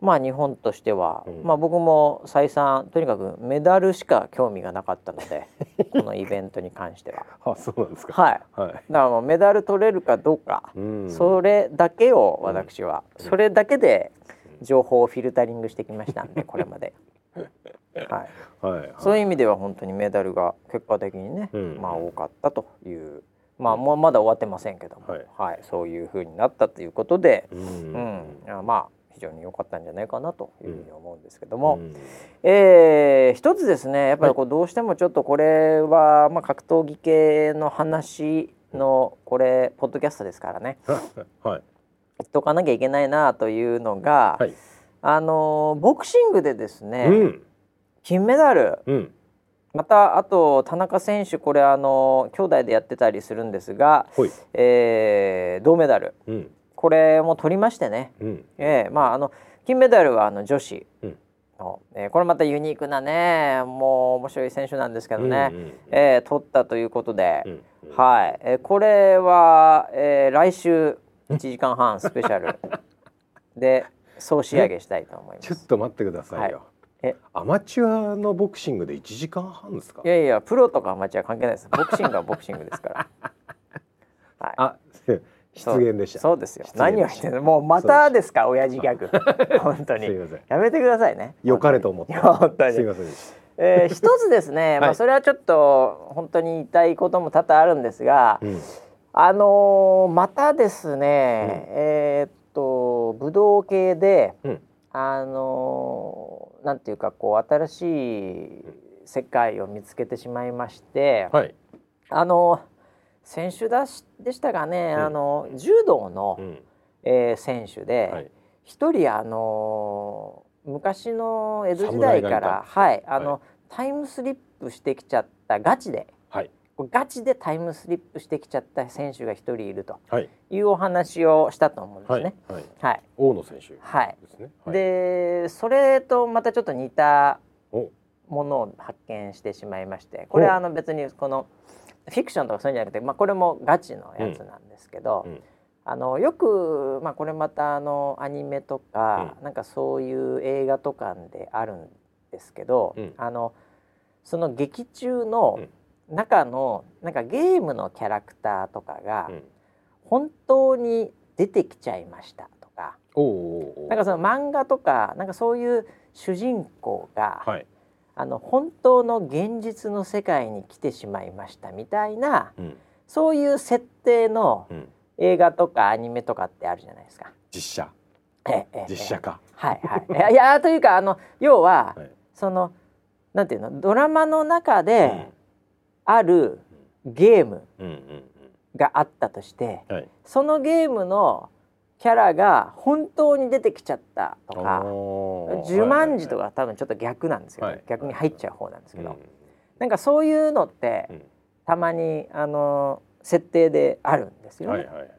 まあ日本としては、うん。まあ、僕も再三とにかくメダルしか興味がなかったので このイベントに関しては。あそうなんですか。はい、はい、だからもうメダル取れるかどうか、うん。それだけを私は、それだけで情報をフィルタリングしてきましたんでこれまで。はい、はいはい。そういう意味では本当にメダルが結果的にね、うん。まあ多かったという。まあもうまだ終わってませんけども、はい。はい、そういう風になったということで、ううん。ん、あまあ非常に良かったんじゃないかなというふうに思うんですけども、うん。えー一つですねやっぱりこうどうしてもちょっとこれはまあ格闘技系の話のこれポッドキャストですからね。はい言っとかなきゃいけないなというのが、はい。あのボクシングでですね、うん。金メダル。うん。またあと田中選手これあの兄弟でやってたりするんですが、えー銅メダル。うん。これも取りましてね、うん。えーまああの金メダルはあの女子うん。の、えーこれまたユニークなねもう面白い選手なんですけどね、うんうん。えー取ったということで、うんうん。はい、えーこれは、えー来週1時間半スペシャル。で総仕上げしたいと思いまちょっす。と待ってくださいよ、え？アマチュアのボクシングで一時間半ですか？いやいやプロとかアマチュア関係ないです。ボクシングはボクシングですから。はい。あ 失言でした。そうですよ。何を言ってんの？もうまたですか親父ギャグ。本当に。すいません。やめてくださいね。良かれと思って。本当に。すいませんえー一つですね、まあはいそれはちょっと本当に言いたいことも多々あるんですが、た、うんあのーまたですね、えーっと武道系でうん。あのーなんていうかこう新しい世界を見つけてしまいまして、はい、あの選手だしでしたがね、うん。あの柔道の、うん。えー選手で、はい。一人あのー昔の江戸時代からはいあの、はタイムスリップしてきちゃったガチではいガチでタイムスリップしてきちゃった選手が一人いるとはい。いうお話をしたと思うんですはいね。はい。はい、大野選手。はい。ですね、はい、でそれとまたちょっと似たおものを発見してしまいましてこれはあの別にこのフィクションとかそういうんじゃなくて、まあ、これもガチのやつなんですけど、うんあのよく、まあ、これまたあのアニメとか、なんかそういう映画とかであるんですけど、うん。あのその劇中の中のなんかゲームのキャラクターとかがうん。本当に出てきちゃいましたとか、おうおうおうなんかその漫画とかなんかそういう主人公が、はい、あの本当の現実の世界に来てしまいましたみたいなうん。そういう設定のうん、映画とかアニメとかってあるじゃないですか。実写。ええええ実写化。はいはい。いやいやというかあの要は、はい。そのなんていうのドラマの中であるゲームがあったとしてうん。はい。そのゲームのキャラが本当に出てきちゃったとか呪文字とか多分ちょっと逆なんですけど、はい逆に入っちゃう方なんですけど、うんなんかそういうのって、うんたまにあの設定であるんですよね。はいはいはい。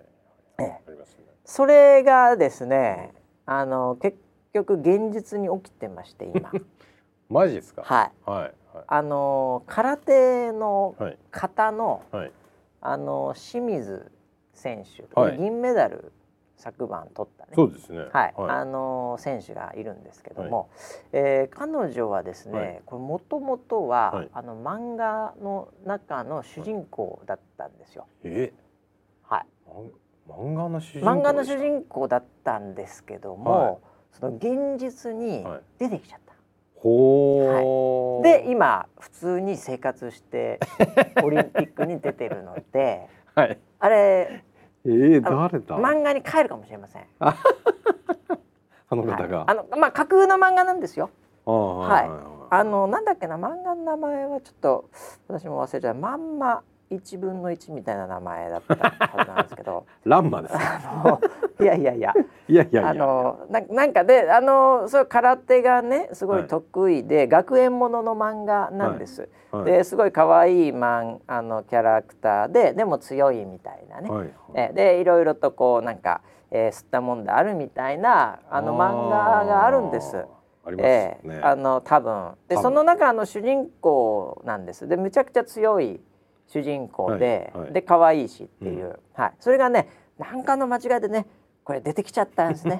ええありますね。それがですねあの結局現実に起きてまして今 マジですか？はいはいあの空手のはい。方のはい。あの清水選手、はい。銀メダル昨晩取ったね。そうですね。はい、あはの選手がいるんですけども、えー彼女はですね、はい。これもともとは、はい。あの漫画の中の主人公だったんですよ。い。え、はい、ま漫画の主人公漫画の主人公だったんですけども、はい。その現実にはい。出てきちゃった。ほー。で今普通に生活して オリンピックに出てるのではい。あれえー、誰だ？漫画に帰るかもしれません。あの方が。はいあのまあ架空の漫画なんですよ。ああはいあのなんだっけな漫画の名前はちょっと私も忘れちゃうまんま一分の一みたいな名前だったはずなんですけど ランマです。あのいやいやいや いやいやいや。あのななんかであのそう空手がねすごい得意で、学園ものの漫画なんです。はい、ですごい可愛いマンあのキャラクターででも強いみたいなね。はい。えでいろいろとこうなんか、えー、吸ったもんであるみたいなあの漫画があるんです。ありますえね。えあの多分でその中の主人公なんですでむちゃくちゃ強い主人公で、はいはいで可愛いしっていう、はい、それがねなんかの間違いでねこれ出てきちゃったんですね。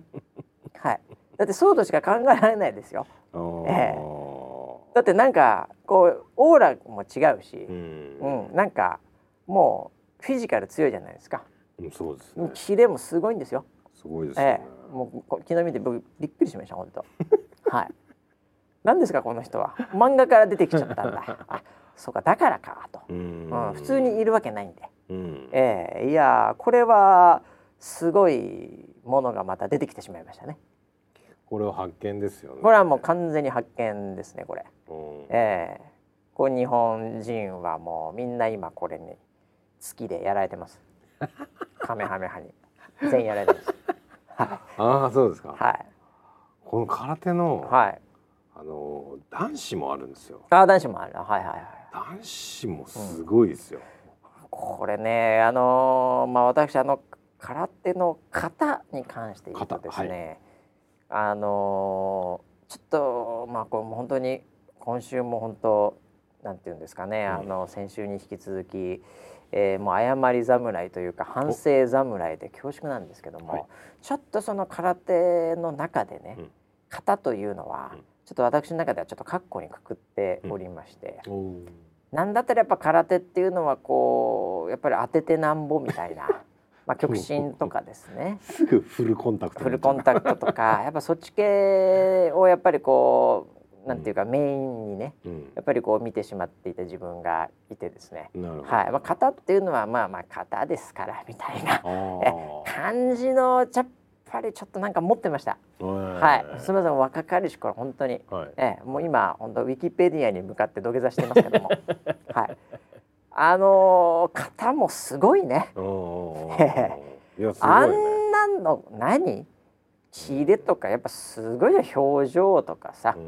はい、だってそうとしか考えられないですよ。あーえだってなんかこうオーラも違うしう、ん。うんなんかもうフィジカル強いじゃないですか。うんそうですね。キレもすごいんですよ。すごいですえね。え、もうこ昨日見て僕びっくりしました本当。はい。何ですかこの人は漫画から出てきちゃったんだ。あ、そうかだからかと。ううん、ん。普通にいるわけないんで。うん。ええいやーこれはすごいものがまた出てきてしまいましたね。これは発見ですよね。これはもう完全に発見ですねこれ。うん。ええこう日本人はもうみんな今これに好きでやられてます。カメハメハに全員やられてます。はああそうですか。いはいこの空手の、はい。あの男子もあるんですよ。あ男子もあるなはいはいはい。男子もすごいですよ。これねあのーまあ私あの空手の型に関して言うとですね、あのーちょっとまあこれも本当に今週も本当なんていうんですかね、うん。あの先週に引き続き、えーもう謝り侍というか反省侍で恐縮なんですけども、はい。ちょっとその空手の中でね、うん。型というのは、うんちょっと私の中ではちょっと括弧にくくっておりまして。おー。なんだったらやっぱ空手っていうのはこうやっぱり当ててなんぼみたいな まあ極真とかですね。すぐフルコンタクトフルコンタクトとか やっぱそっち系をやっぱりこうなんていうかメインにねうん。やっぱりこう見てしまっていた自分がいてですね。はい、まあ、型っていうのはまあまあ型ですからみたいな。感じのやっぱりちょっとなんか持ってました。はい、すみません若かりし頃本当にはい。ええ、もう今本当ウィキペディアに向かって土下座してますけども、はい。あのー型もすごいね。あ。んなの何？キレとかやっぱすごいよ表情とかさう。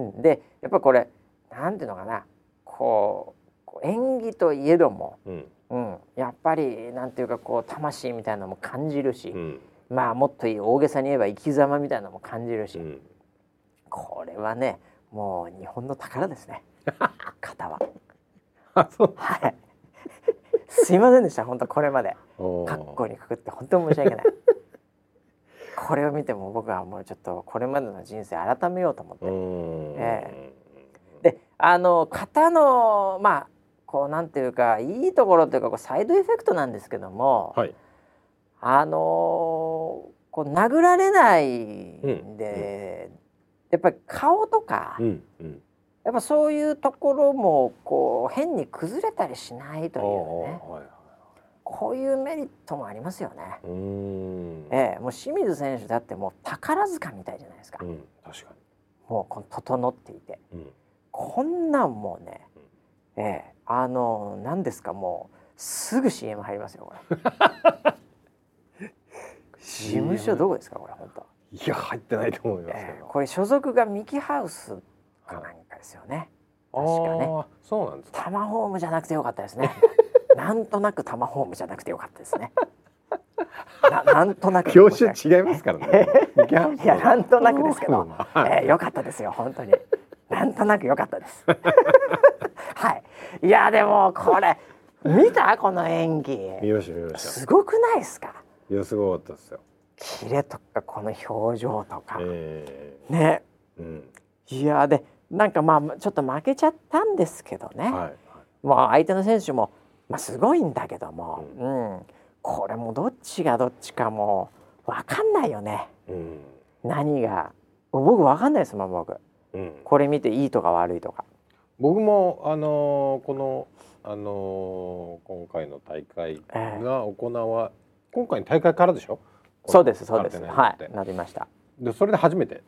んうん、でやっぱこれなんていうのかな、こうこう演技といえども、うんうん、やっぱりなんていうかこう魂みたいなのも感じるし、うんまあもっといい大げさに言えば生き様みたいなのも感じるし、うん。これはねもう日本の宝ですね 型は。あそう。はい。すいませんでした、本当これまで。おーかっこにくくって、本当に申し訳ない。これを見ても、僕はもうちょっとこれまでの人生改めようと思って。うん。えで、あの型の、まあ、こうなんていうか、いいところというか、こうサイドエフェクトなんですけども。はい。あのこう殴られないんで、やっぱり顔とか。やっぱそういうところもこう変に崩れたりしないというね。こういうメリットもありますよね。ええもう清水選手だってもう宝塚みたいじゃないですか。うん確かもうこの整っていて、にうんこんなんもうね、ええあの何ですかもうすぐ CM 入りますよこれ。事務所どこですかこれ本当。いや入ってないと思いますけど、ええこれ所属がミキハウスかなんかですよね。確かねそうなんですかタマホームじゃなくてよかったですね。なんとなくタマホームじゃなくてよかったですね。ななんとなく。業種違いますからねミキハウスいやなんとなくですけど、はいえー、よかったですよ本当に。なんとなくよかったです。はい。いやでもこれ見た？この演技。見ました見ましたすごくないですか？いやすごかったですよ。キレとかこの表情とか、えね。えうん。いやでなんかまあちょっと負けちゃったんですけどね。はいまあ相手の選手も、まあ、すごいんだけども、うん。これもどっちがどっちかもう分かんないよね。うん。何が。僕分かんないですもん僕。うん。これ見ていいとか悪いとか。僕もあのーこのあのー今回の大会が行わ、今回の大会からでしょ？そうですそうです。はいなりました。でそれで初めて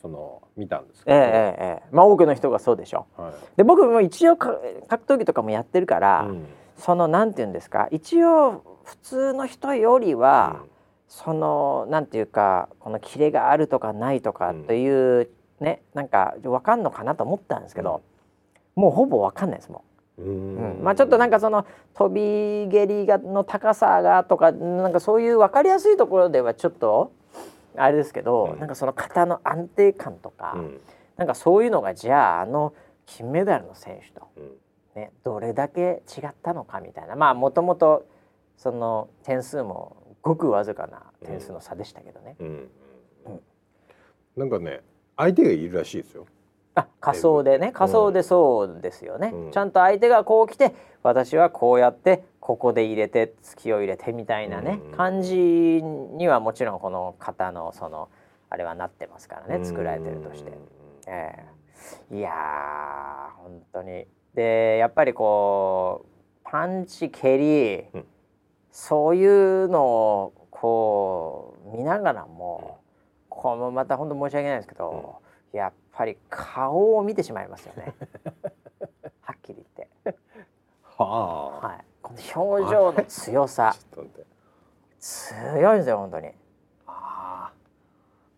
その見たんですけど、ええええええ。まあ多くの人がそうでしょはい。で僕も一応か格闘技とかもやってるから、うん。そのなんて言うんですか？一応普通の人よりは、うん。そのなんていうかこのキレがあるとかないとかという、ねなんかわかんのかなと思ったんですけど、もうほぼわかんないですもん。ううん。んまあちょっとなんかその飛び蹴りがの高さがとかなんかそういう分かりやすいところではちょっとあれですけど、うんなんかその肩の安定感とか、うん。なんかそういうのがじゃああの金メダルの選手と、うん。ね、どれだけ違ったのかみたいな。まあもともとその点数もごくわずかな点数の差でしたけどね。うん。うん。なんかね相手がいるらしいですよ。あ仮想でね仮想でそうですよね、うん。ちゃんと相手がこう来て私はこうやってここで入れて突きを入れてみたいなね、うん。感じにはもちろんこの型のそのあれはなってますからね作られてるとして、ええ。いやー本当に。でやっぱりこうパンチ蹴り、うん。そういうのをこう見ながらも、これもまた本当申し訳ないですけど、やっぱり顔を見てしまいますよね。はっきり言って、はあ。はい、この表情の強さ。ちょっと待って。強いんですよ本当に。ああ。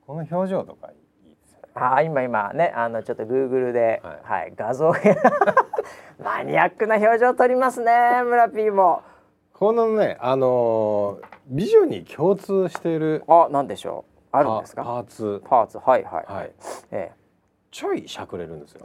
この表情とかいいですよね。あー今今ねあのちょっとグーグルで、ははいい画像 マニアックな表情撮りますね村 P も。このねあのー美女に共通しているあなんでしょう。あるんですか？パパーツ。パーツはいはい、はい。ええ、ちょいしゃくれるんですよ。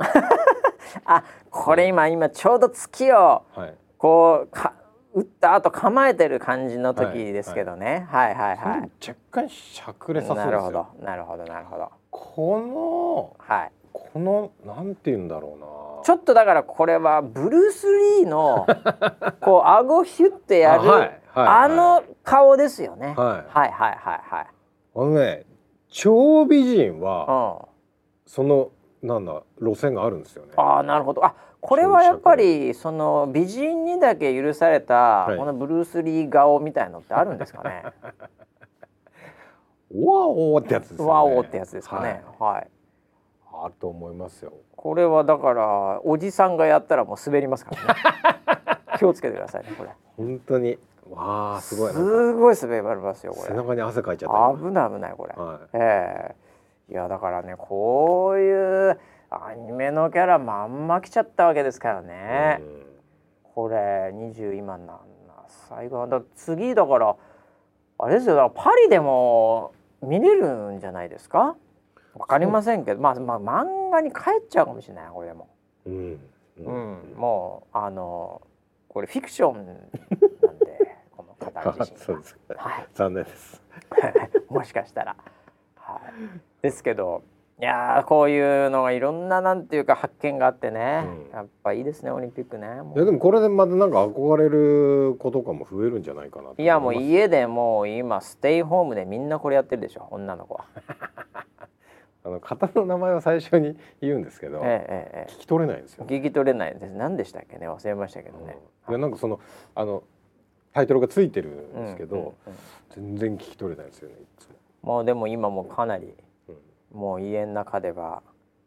あこれ今今ちょうど月をはい。こうか打った後構えてる感じの時ですけどね、はい、はい。はいはい若干しゃくれさせる。なるほど。なるほどなるほど。こはい。のこのなんて言うんだろうな。ちょっとだからこれはブルース・リーの こう顎ヒュッてやるあはい。はい。あの顔ですよね、はい。はいはいはいはい。あのね超美人はうん。そのなんだ路線があるんですよね。ああなるほど。あこれはやっぱりその美人にだけ許されたはい。このブルース・リー顔みたいのってあるんですかね？ワオーってやつですよね。ワオってやつですかね？はい。はい。あると思いますよ。これはだからおじさんがやったらもう滑りますからね。気をつけてくださいねこれ。本当に。わあすごい。すごい滑りますよこれ。背中に汗かいちゃった危ない危ないこれ、今。はい。ええいやだからねこういうアニメのキャラまんま来ちゃったわけですからね、うん。これ20今なん最後。だ次だからあれですよだからパリでも見れるんじゃないですか？わかりませんけどまあまあ漫画に帰っちゃうかもしれないこれでも、うん。うん。もうあのこれフィクションなんで この方あ自身。はい。残念です。もしかしたら。はい、ですけどいやーこういうのがいろんななんていうか発見があってね、うんやっぱいいですねオリンピックね。いやでもこれでまたなんか憧れる子とかも増えるんじゃないかなといやもう家でもう今ステイホームでみんなこれやってるでしょ女の子は。あの方の名前を最初に言うんですけど、ええええ聞き取れないんですよええ。聞き取れないです何でしたっけね？忘れましたけどね。いやなんかそのあのタイトルがついてるんですけど、うんうんうん全然聞き取れないですよねいつも。もうでも今もうかなりうんもう家の中では、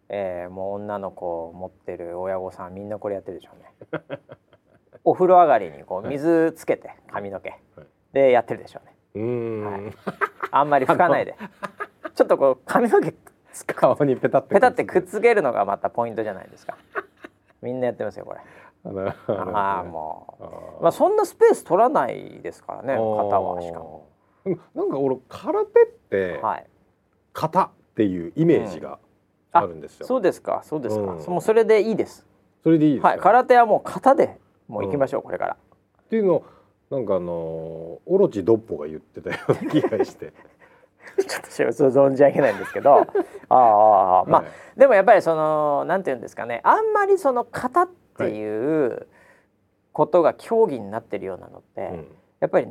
えー、もう女の子を持ってる親御さんみんなこれやってるでしょうね。お風呂上がりにこう水つけて髪の毛、はい。でやってるでしょうね。うーん、はい。あんまり拭かないで。ちょっとこう髪の毛顔にペタってペタってくっつけるのがまたポイントじゃないですか。みんなやってますよこれ。あああもあうー。まあそんなスペース取らないですからね肩はしかも。なんか俺空手ってはい。型っていうイメージがあるんですよ、そうですか。そうですか、うん。もうそれでいいです。それでいいですか、はい空手はもう型でもう行きましょう、これから。っていうのをなんかあのーオロチドッポが言ってたような気がして。ちょっとし存じ上げないんですけど。ああまあ、はい。でもやっぱりそのなんていうんですかね。あんまりその型っていうことが競技になってるようなのって、うん。やっぱり、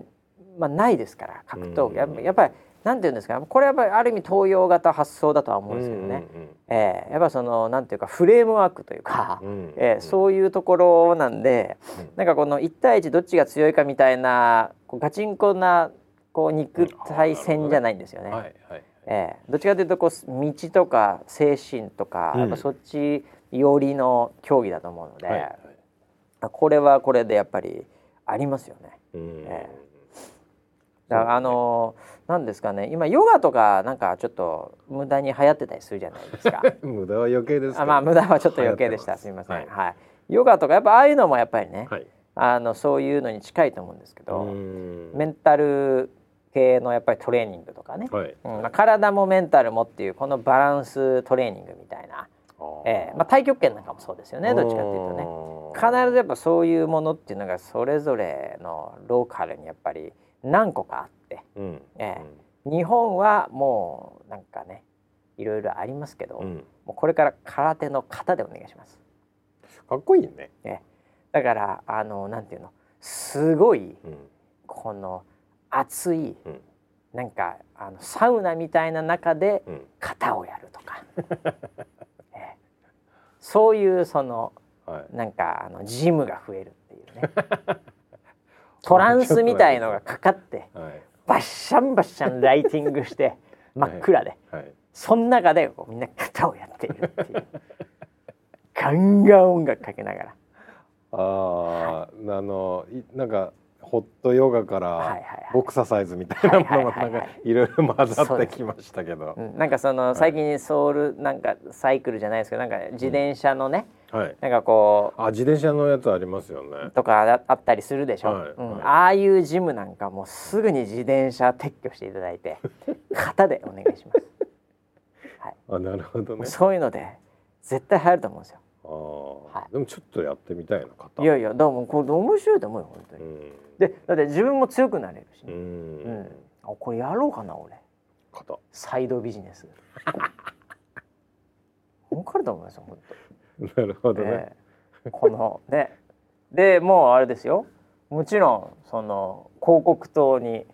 まあ、ないですから格闘技、うん。やっぱりなんていうんですか？これやっぱりある意味東洋型発想だとは思うんですけどね、ええ。やっぱそのなんていうかフレームワークというか、うんうんええそういうところなんで、うん。なんかこの1対1どっちが強いかみたいなこうガチンコなこう肉体戦じゃないんですよね。はいはいええ。どっちかというとこう道とか精神とか、うん。やっぱそっち寄りの競技だと思うので、はいはい。これはこれでやっぱりありますよね。うん。えだからあのなんですかね。今ヨガとかなんかちょっと無駄に流行ってたりするじゃないですか。無駄は余計ですあまあ無駄はちょっと余計でした。す。みません。はい。はい。ヨガとかやっぱああいうのもやっぱりね、はい。あのそういうのに近いと思うんですけど、うん。メンタル系のやっぱりトレーニングとかね、はい。うん。まあ、体もメンタルもっていうこのバランストレーニングみたいな、ええ。まあ、太極拳なんかもそうですよね。どっちかっていうとね。必ずやっぱそういうものっていうのがそれぞれのローカルにやっぱり何個かあってうん。え日本はもうなんかねいろいろありますけど、うん。うんもうこれから空手の型でお願いします。かっこいいね。ええ。だからあのなんていうのすごいうん。この熱いうん。なんかあのサウナみたいな中でうん。型をやるとか、ええ。そういうそのはい。なんかあのジムが増えるっていうね トランスみたいのがかかってはい。バッシャンバッシャンライティングして真っ暗で、はい。その中でみんな型をやっているっていう。ガンガン音楽かけながら。あーあのいなんかホットヨガからボクササイズみたいなものがなんかいろいろ混ざってきましたけど。うん、なんかその最近ソウルなんかサイクルじゃないですけどなんか自転車のね、はい。なんかこあ自転車のやつありますよね。うとかああったりするでしょ、はいうん。はい。ああいうジムなんかもうすぐに自転車撤去していただいて型でお願いします、はい。あなるほどね。そういうので絶対流行ると思うんですよあー、はい。でもちょっとやってみたいな方。いやいやどうもこれ面白いと思うよ本当に、うん。でだって自分も強くなれるし。うね、うん。んあこれやろうかな俺。方。サイドビジネス。儲かると思いますよ本当なるほどね、ええ。このね。でもうあれですよ。もちろんその広告塔に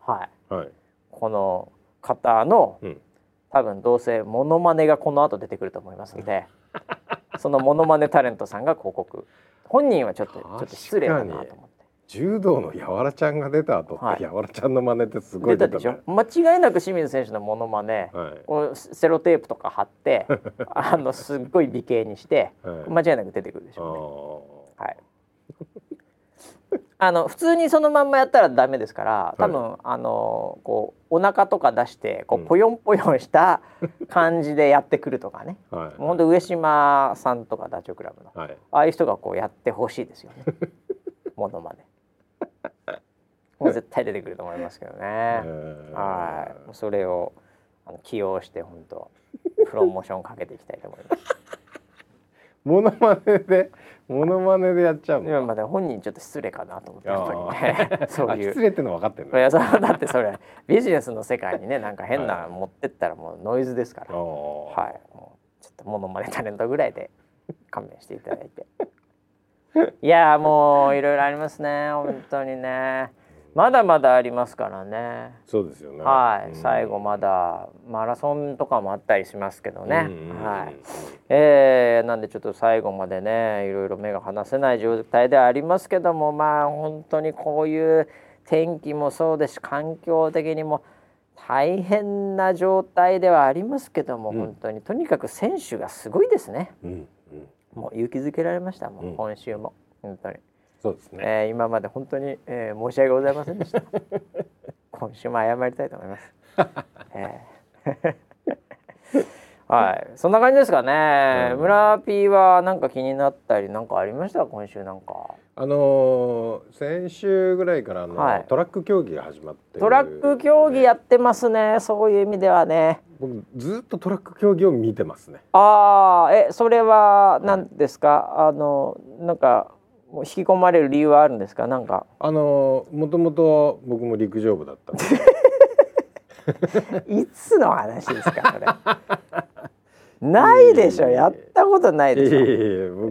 はいうん。はい。この方の、うん。多分どうせモノマネがこの後出てくると思いますので そのモノマネタレントさんが広告。本人はちょっとちょっと失礼だなと思って。柔道のやわらちゃんが出た後はいってやわらちゃんの真似ってすごい出たでしょ。間違いなく清水選手のモノマネ、はい。セロテープとか貼って あのすっごい美形にしてはい。間違いなく出てくるでしあょうね。ー。はい。あの普通にそのまんまやったらダメですから多分、あのこうお腹とか出してこうぽよんぽよんした感じでやってくるとかね、はい。もうほんと上島さんとかダチョウ倶楽部のはい。ああいう人がこうやってほしいですよね。ものまね。もう絶対出てくると思いますけどね、えー。はい。それをあの起用して本当プロモーションかけていきたいと思いますモノマネでモノマネでやっちゃうの？今まで本人ちょっと失礼かなと思ってやっぱり。あねーそういう。あ失礼っての分かってんの？いやそれはだってそれビジネスの世界にねなんか変なはい持ってったらもうノイズですから、はい。もうちょっとモノマネタレントぐらいで勘弁していただいて。いやーもういろいろありますね本当にねまだまだありますからね。そうですよね。はい、うん最後まだマラソンとかもあったりしますけどね。はい。えー、なんでちょっと最後までねいろいろ目が離せない状態ではありますけどもまあ本当にこういう天気もそうですし環境的にも大変な状態ではありますけども、うん本当にとにかく選手がすごいですねうんうん。もう勇気づけられましたもう、うん今週も本当に、そうですね。えー今まで本当に、えー申し訳ございませんでした 今週も謝りたいと思います、えー はい、そんな感じですかね。うん村 P はなんか気になったりなんかありました？今週なんか。あのー先週ぐらいからあの、はいトラック競技が始まってるトラック競技やってますね。そういう意味ではね。僕ずっとトラック競技を見てますね。ああ、え、それは何ですか？あのなんか引き込まれる理由はあるんですか？なんかあのーもともと僕も陸上部だった いつの話ですかそれ。ないでしょ。やったことないでしょ。い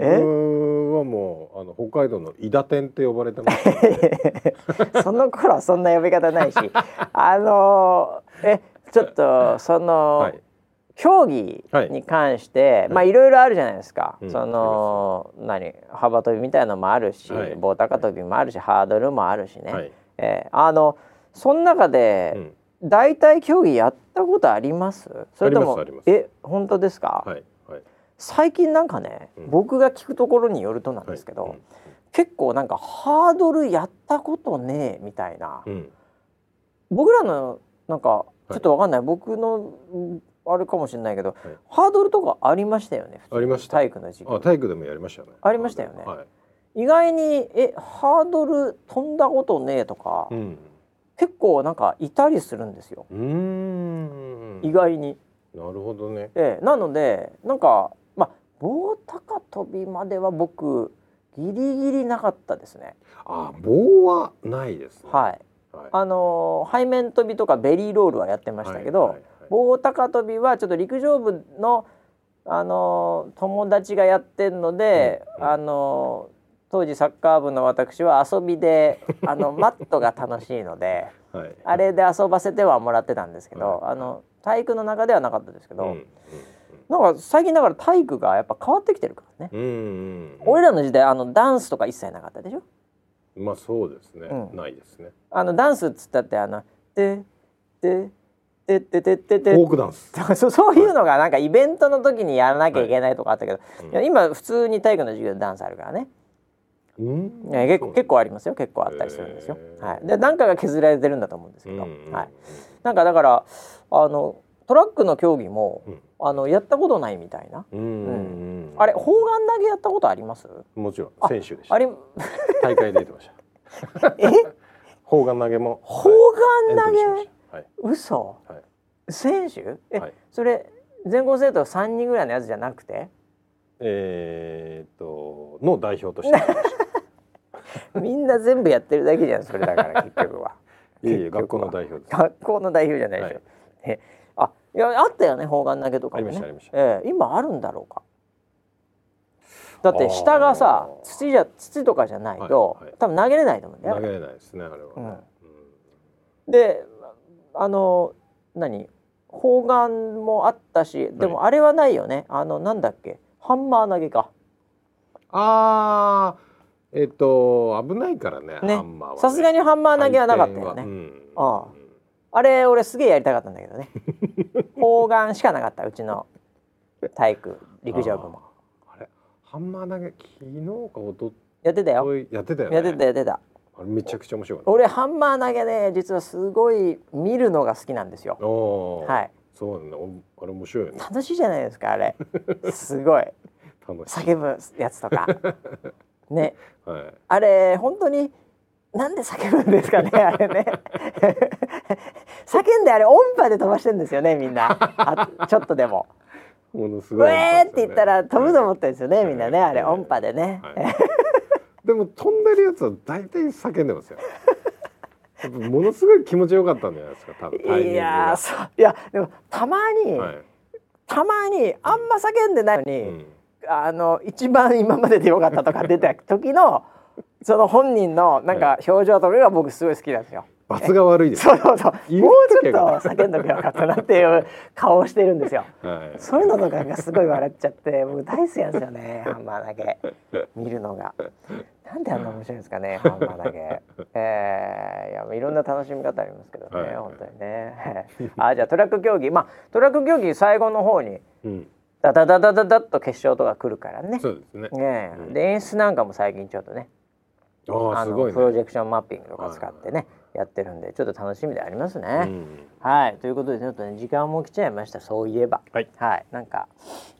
や僕はもうあの北海道の伊達天って呼ばれてます、ね、その頃はそんな呼び方ないし、あのえちょっとその、はい競技に関して、まあいろいろあるじゃないですか。うん。その何幅跳びみたいなのもあるし、はい。棒高跳びもあるし、ハードルもあるしね。はい、えーあのその中うで、ん、大体競技やったことあります？それともえ本当ですか？はいはい。最近なんかね、うん。僕が聞くところによるとなんですけど、はい。結構なんかハードルやったことねえみたいな、僕らのなんかちょっとわかんない、僕のうんあれかもしれないけど、ハードルとかありましたよねありました。体育の授業。あ体育でもやりましたよね。ありましたよね。はい、意外にえハードル飛んだことねえとか、うん。結構なんかいたりするんですよ、意外に。なるほどね。ええ。なのでなんかまあ棒高跳びまでは僕ギリギリなかったですね。あ棒はないですね。はい。はい。あのー背面跳びとかベリーロールはやってましたけど、はいはいはい棒高跳びはちょっと陸上部のあのー友達がやってんので、あのー当時サッカー部の私は遊びで あのマットが楽しいのではい。あれで遊ばせてはもらってたんですけど、はい。あの体育の中ではなかったですけど、うんうん。なんか最近だから体育がやっぱ変わってきてるからね、うんうん。俺らの時代あのダンスとか一切なかったでしょ？まあそうですね、うん。ないですね。あのダンスっつったってあの「でででででででフォークダンス。そうそういうのがなんかイベントの時にやらなきゃいけないとかあったけど、うんいや今普通に体育の授業でダンスあるからね。うん？結構結構ありますよ。結構あったりするんですよ。はい、で何かが削られてるんだと思うんですけど、うんはい、なんかだからあのトラックの競技も、うん。あのやったことないみたいな、うんうんあれ砲丸投げやったことあります？もちろんあ選手でした。あれ大会出てました。え？砲丸投げも。砲丸投げ、エントリーしましたはい。嘘？はい。選手？え、はい。それ全校生徒3人ぐらいのやつじゃなくて？えーっとの代表として みんな全部やってるだけじゃんそれだから結局は。いえいえ学校の代表です。学校の代表じゃないでしょ、はい。えあいやあったよね砲丸投げとかもね。ええ今あるんだろうか？だって下がさ土じゃ土とかじゃないと、はいはい。多分投げれないと思うんだよ。投げれないですねあれは、うん。うん。であの何？砲丸もあったしでもあれはないよね、あのなんだっけ？ハンマー投げか。あーえっ、と危ないからねね。ハンマーはね。さすがにハンマー投げはなかったよね、うん。ああ。あれ俺すげえやりたかったんだけどね。砲丸しかなかったうちの体育陸上部も。あれハンマー投げ昨日かおとやってたよ。やってたよね。やってたやってたあれめちゃくちゃ面白かった。俺ハンマー投げね実はすごい見るのが好きなんですよ。はい。そうなんだ。おあれ面白いよね。楽しいじゃないですかあれ。すごい。楽しい。叫ぶやつとか。ね。はい。あれ本当になんで叫ぶんですかねあれね。叫んであれ音波で飛ばしてんですよねみんな。あちょっとでも「ものすごいうえー!」って言ったら飛ぶと思っってるんですよねみんなねあれはい。音波でね、はいでも飛んでるやつは大体叫んでますよ。ものすごい気持ちよかったんじゃないですか多分いやーそう。いやでもたまに、はい。たまにあんま叫んでないのに、うん。あの一番今まででよかったとか出た時のその本人のなんか 表情とかが僕すごい好きなんですよ。罰が悪いです。そうそうそう言もうちょっと叫んどけばよかったなっていう顔をしてるんですよ。はい。そういうのとかがすごい笑っちゃって僕大好きなんですよねハンマー投げ見るのが。なんであんな面白いんですかね ハンマー投げ。えー、いやいろんな楽しみ方ありますけどね、はい本当にね。あじゃあトラック競技まあトラック競技最後の方にうん。ダダダダダダッと決勝とか来るからね。そうですね。ねえうんで演出なんかも最近ちょっとねああすごいね。プロジェクションマッピングとか使ってね、やってるんでちょっと楽しみでありますね。うん。はいということでちょっとね時間も来ちゃいましたそういえば。はい。なんか、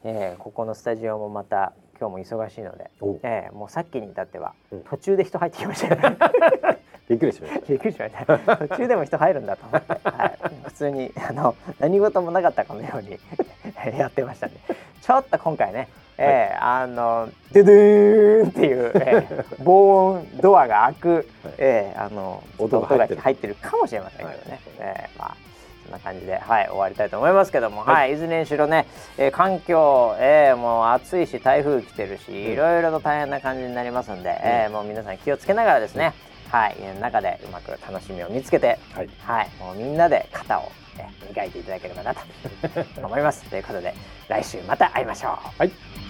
えーここのスタジオもまた今日も忙しいのでお、えーもうさっきに至っては、うん途中で人入ってきましたよね。びっくりしました。びっくりしました。途中でも人入るんだと思って、はい、普通にあの何事もなかったかのように やってましたね。ちょっと今回ね、えーあのドゥドゥーンっていう、えー 防音ドアが開く、えーあの音が入ってる。入ってるかもしれませんけどね。はい。えーまあそんな感じで、はい、終わりたいと思いますけども、はい、い、ずれにしろね、えー環境、えーもう暑いし台風来てるし、いろいろと大変な感じになりますんで、えーもう皆さん気をつけながらですね、はい、家の中でうまく楽しみを見つけて、はい。はい、もうみんなで肩を、ね、磨いていただければなと思います。ということで来週また会いましょう。はい。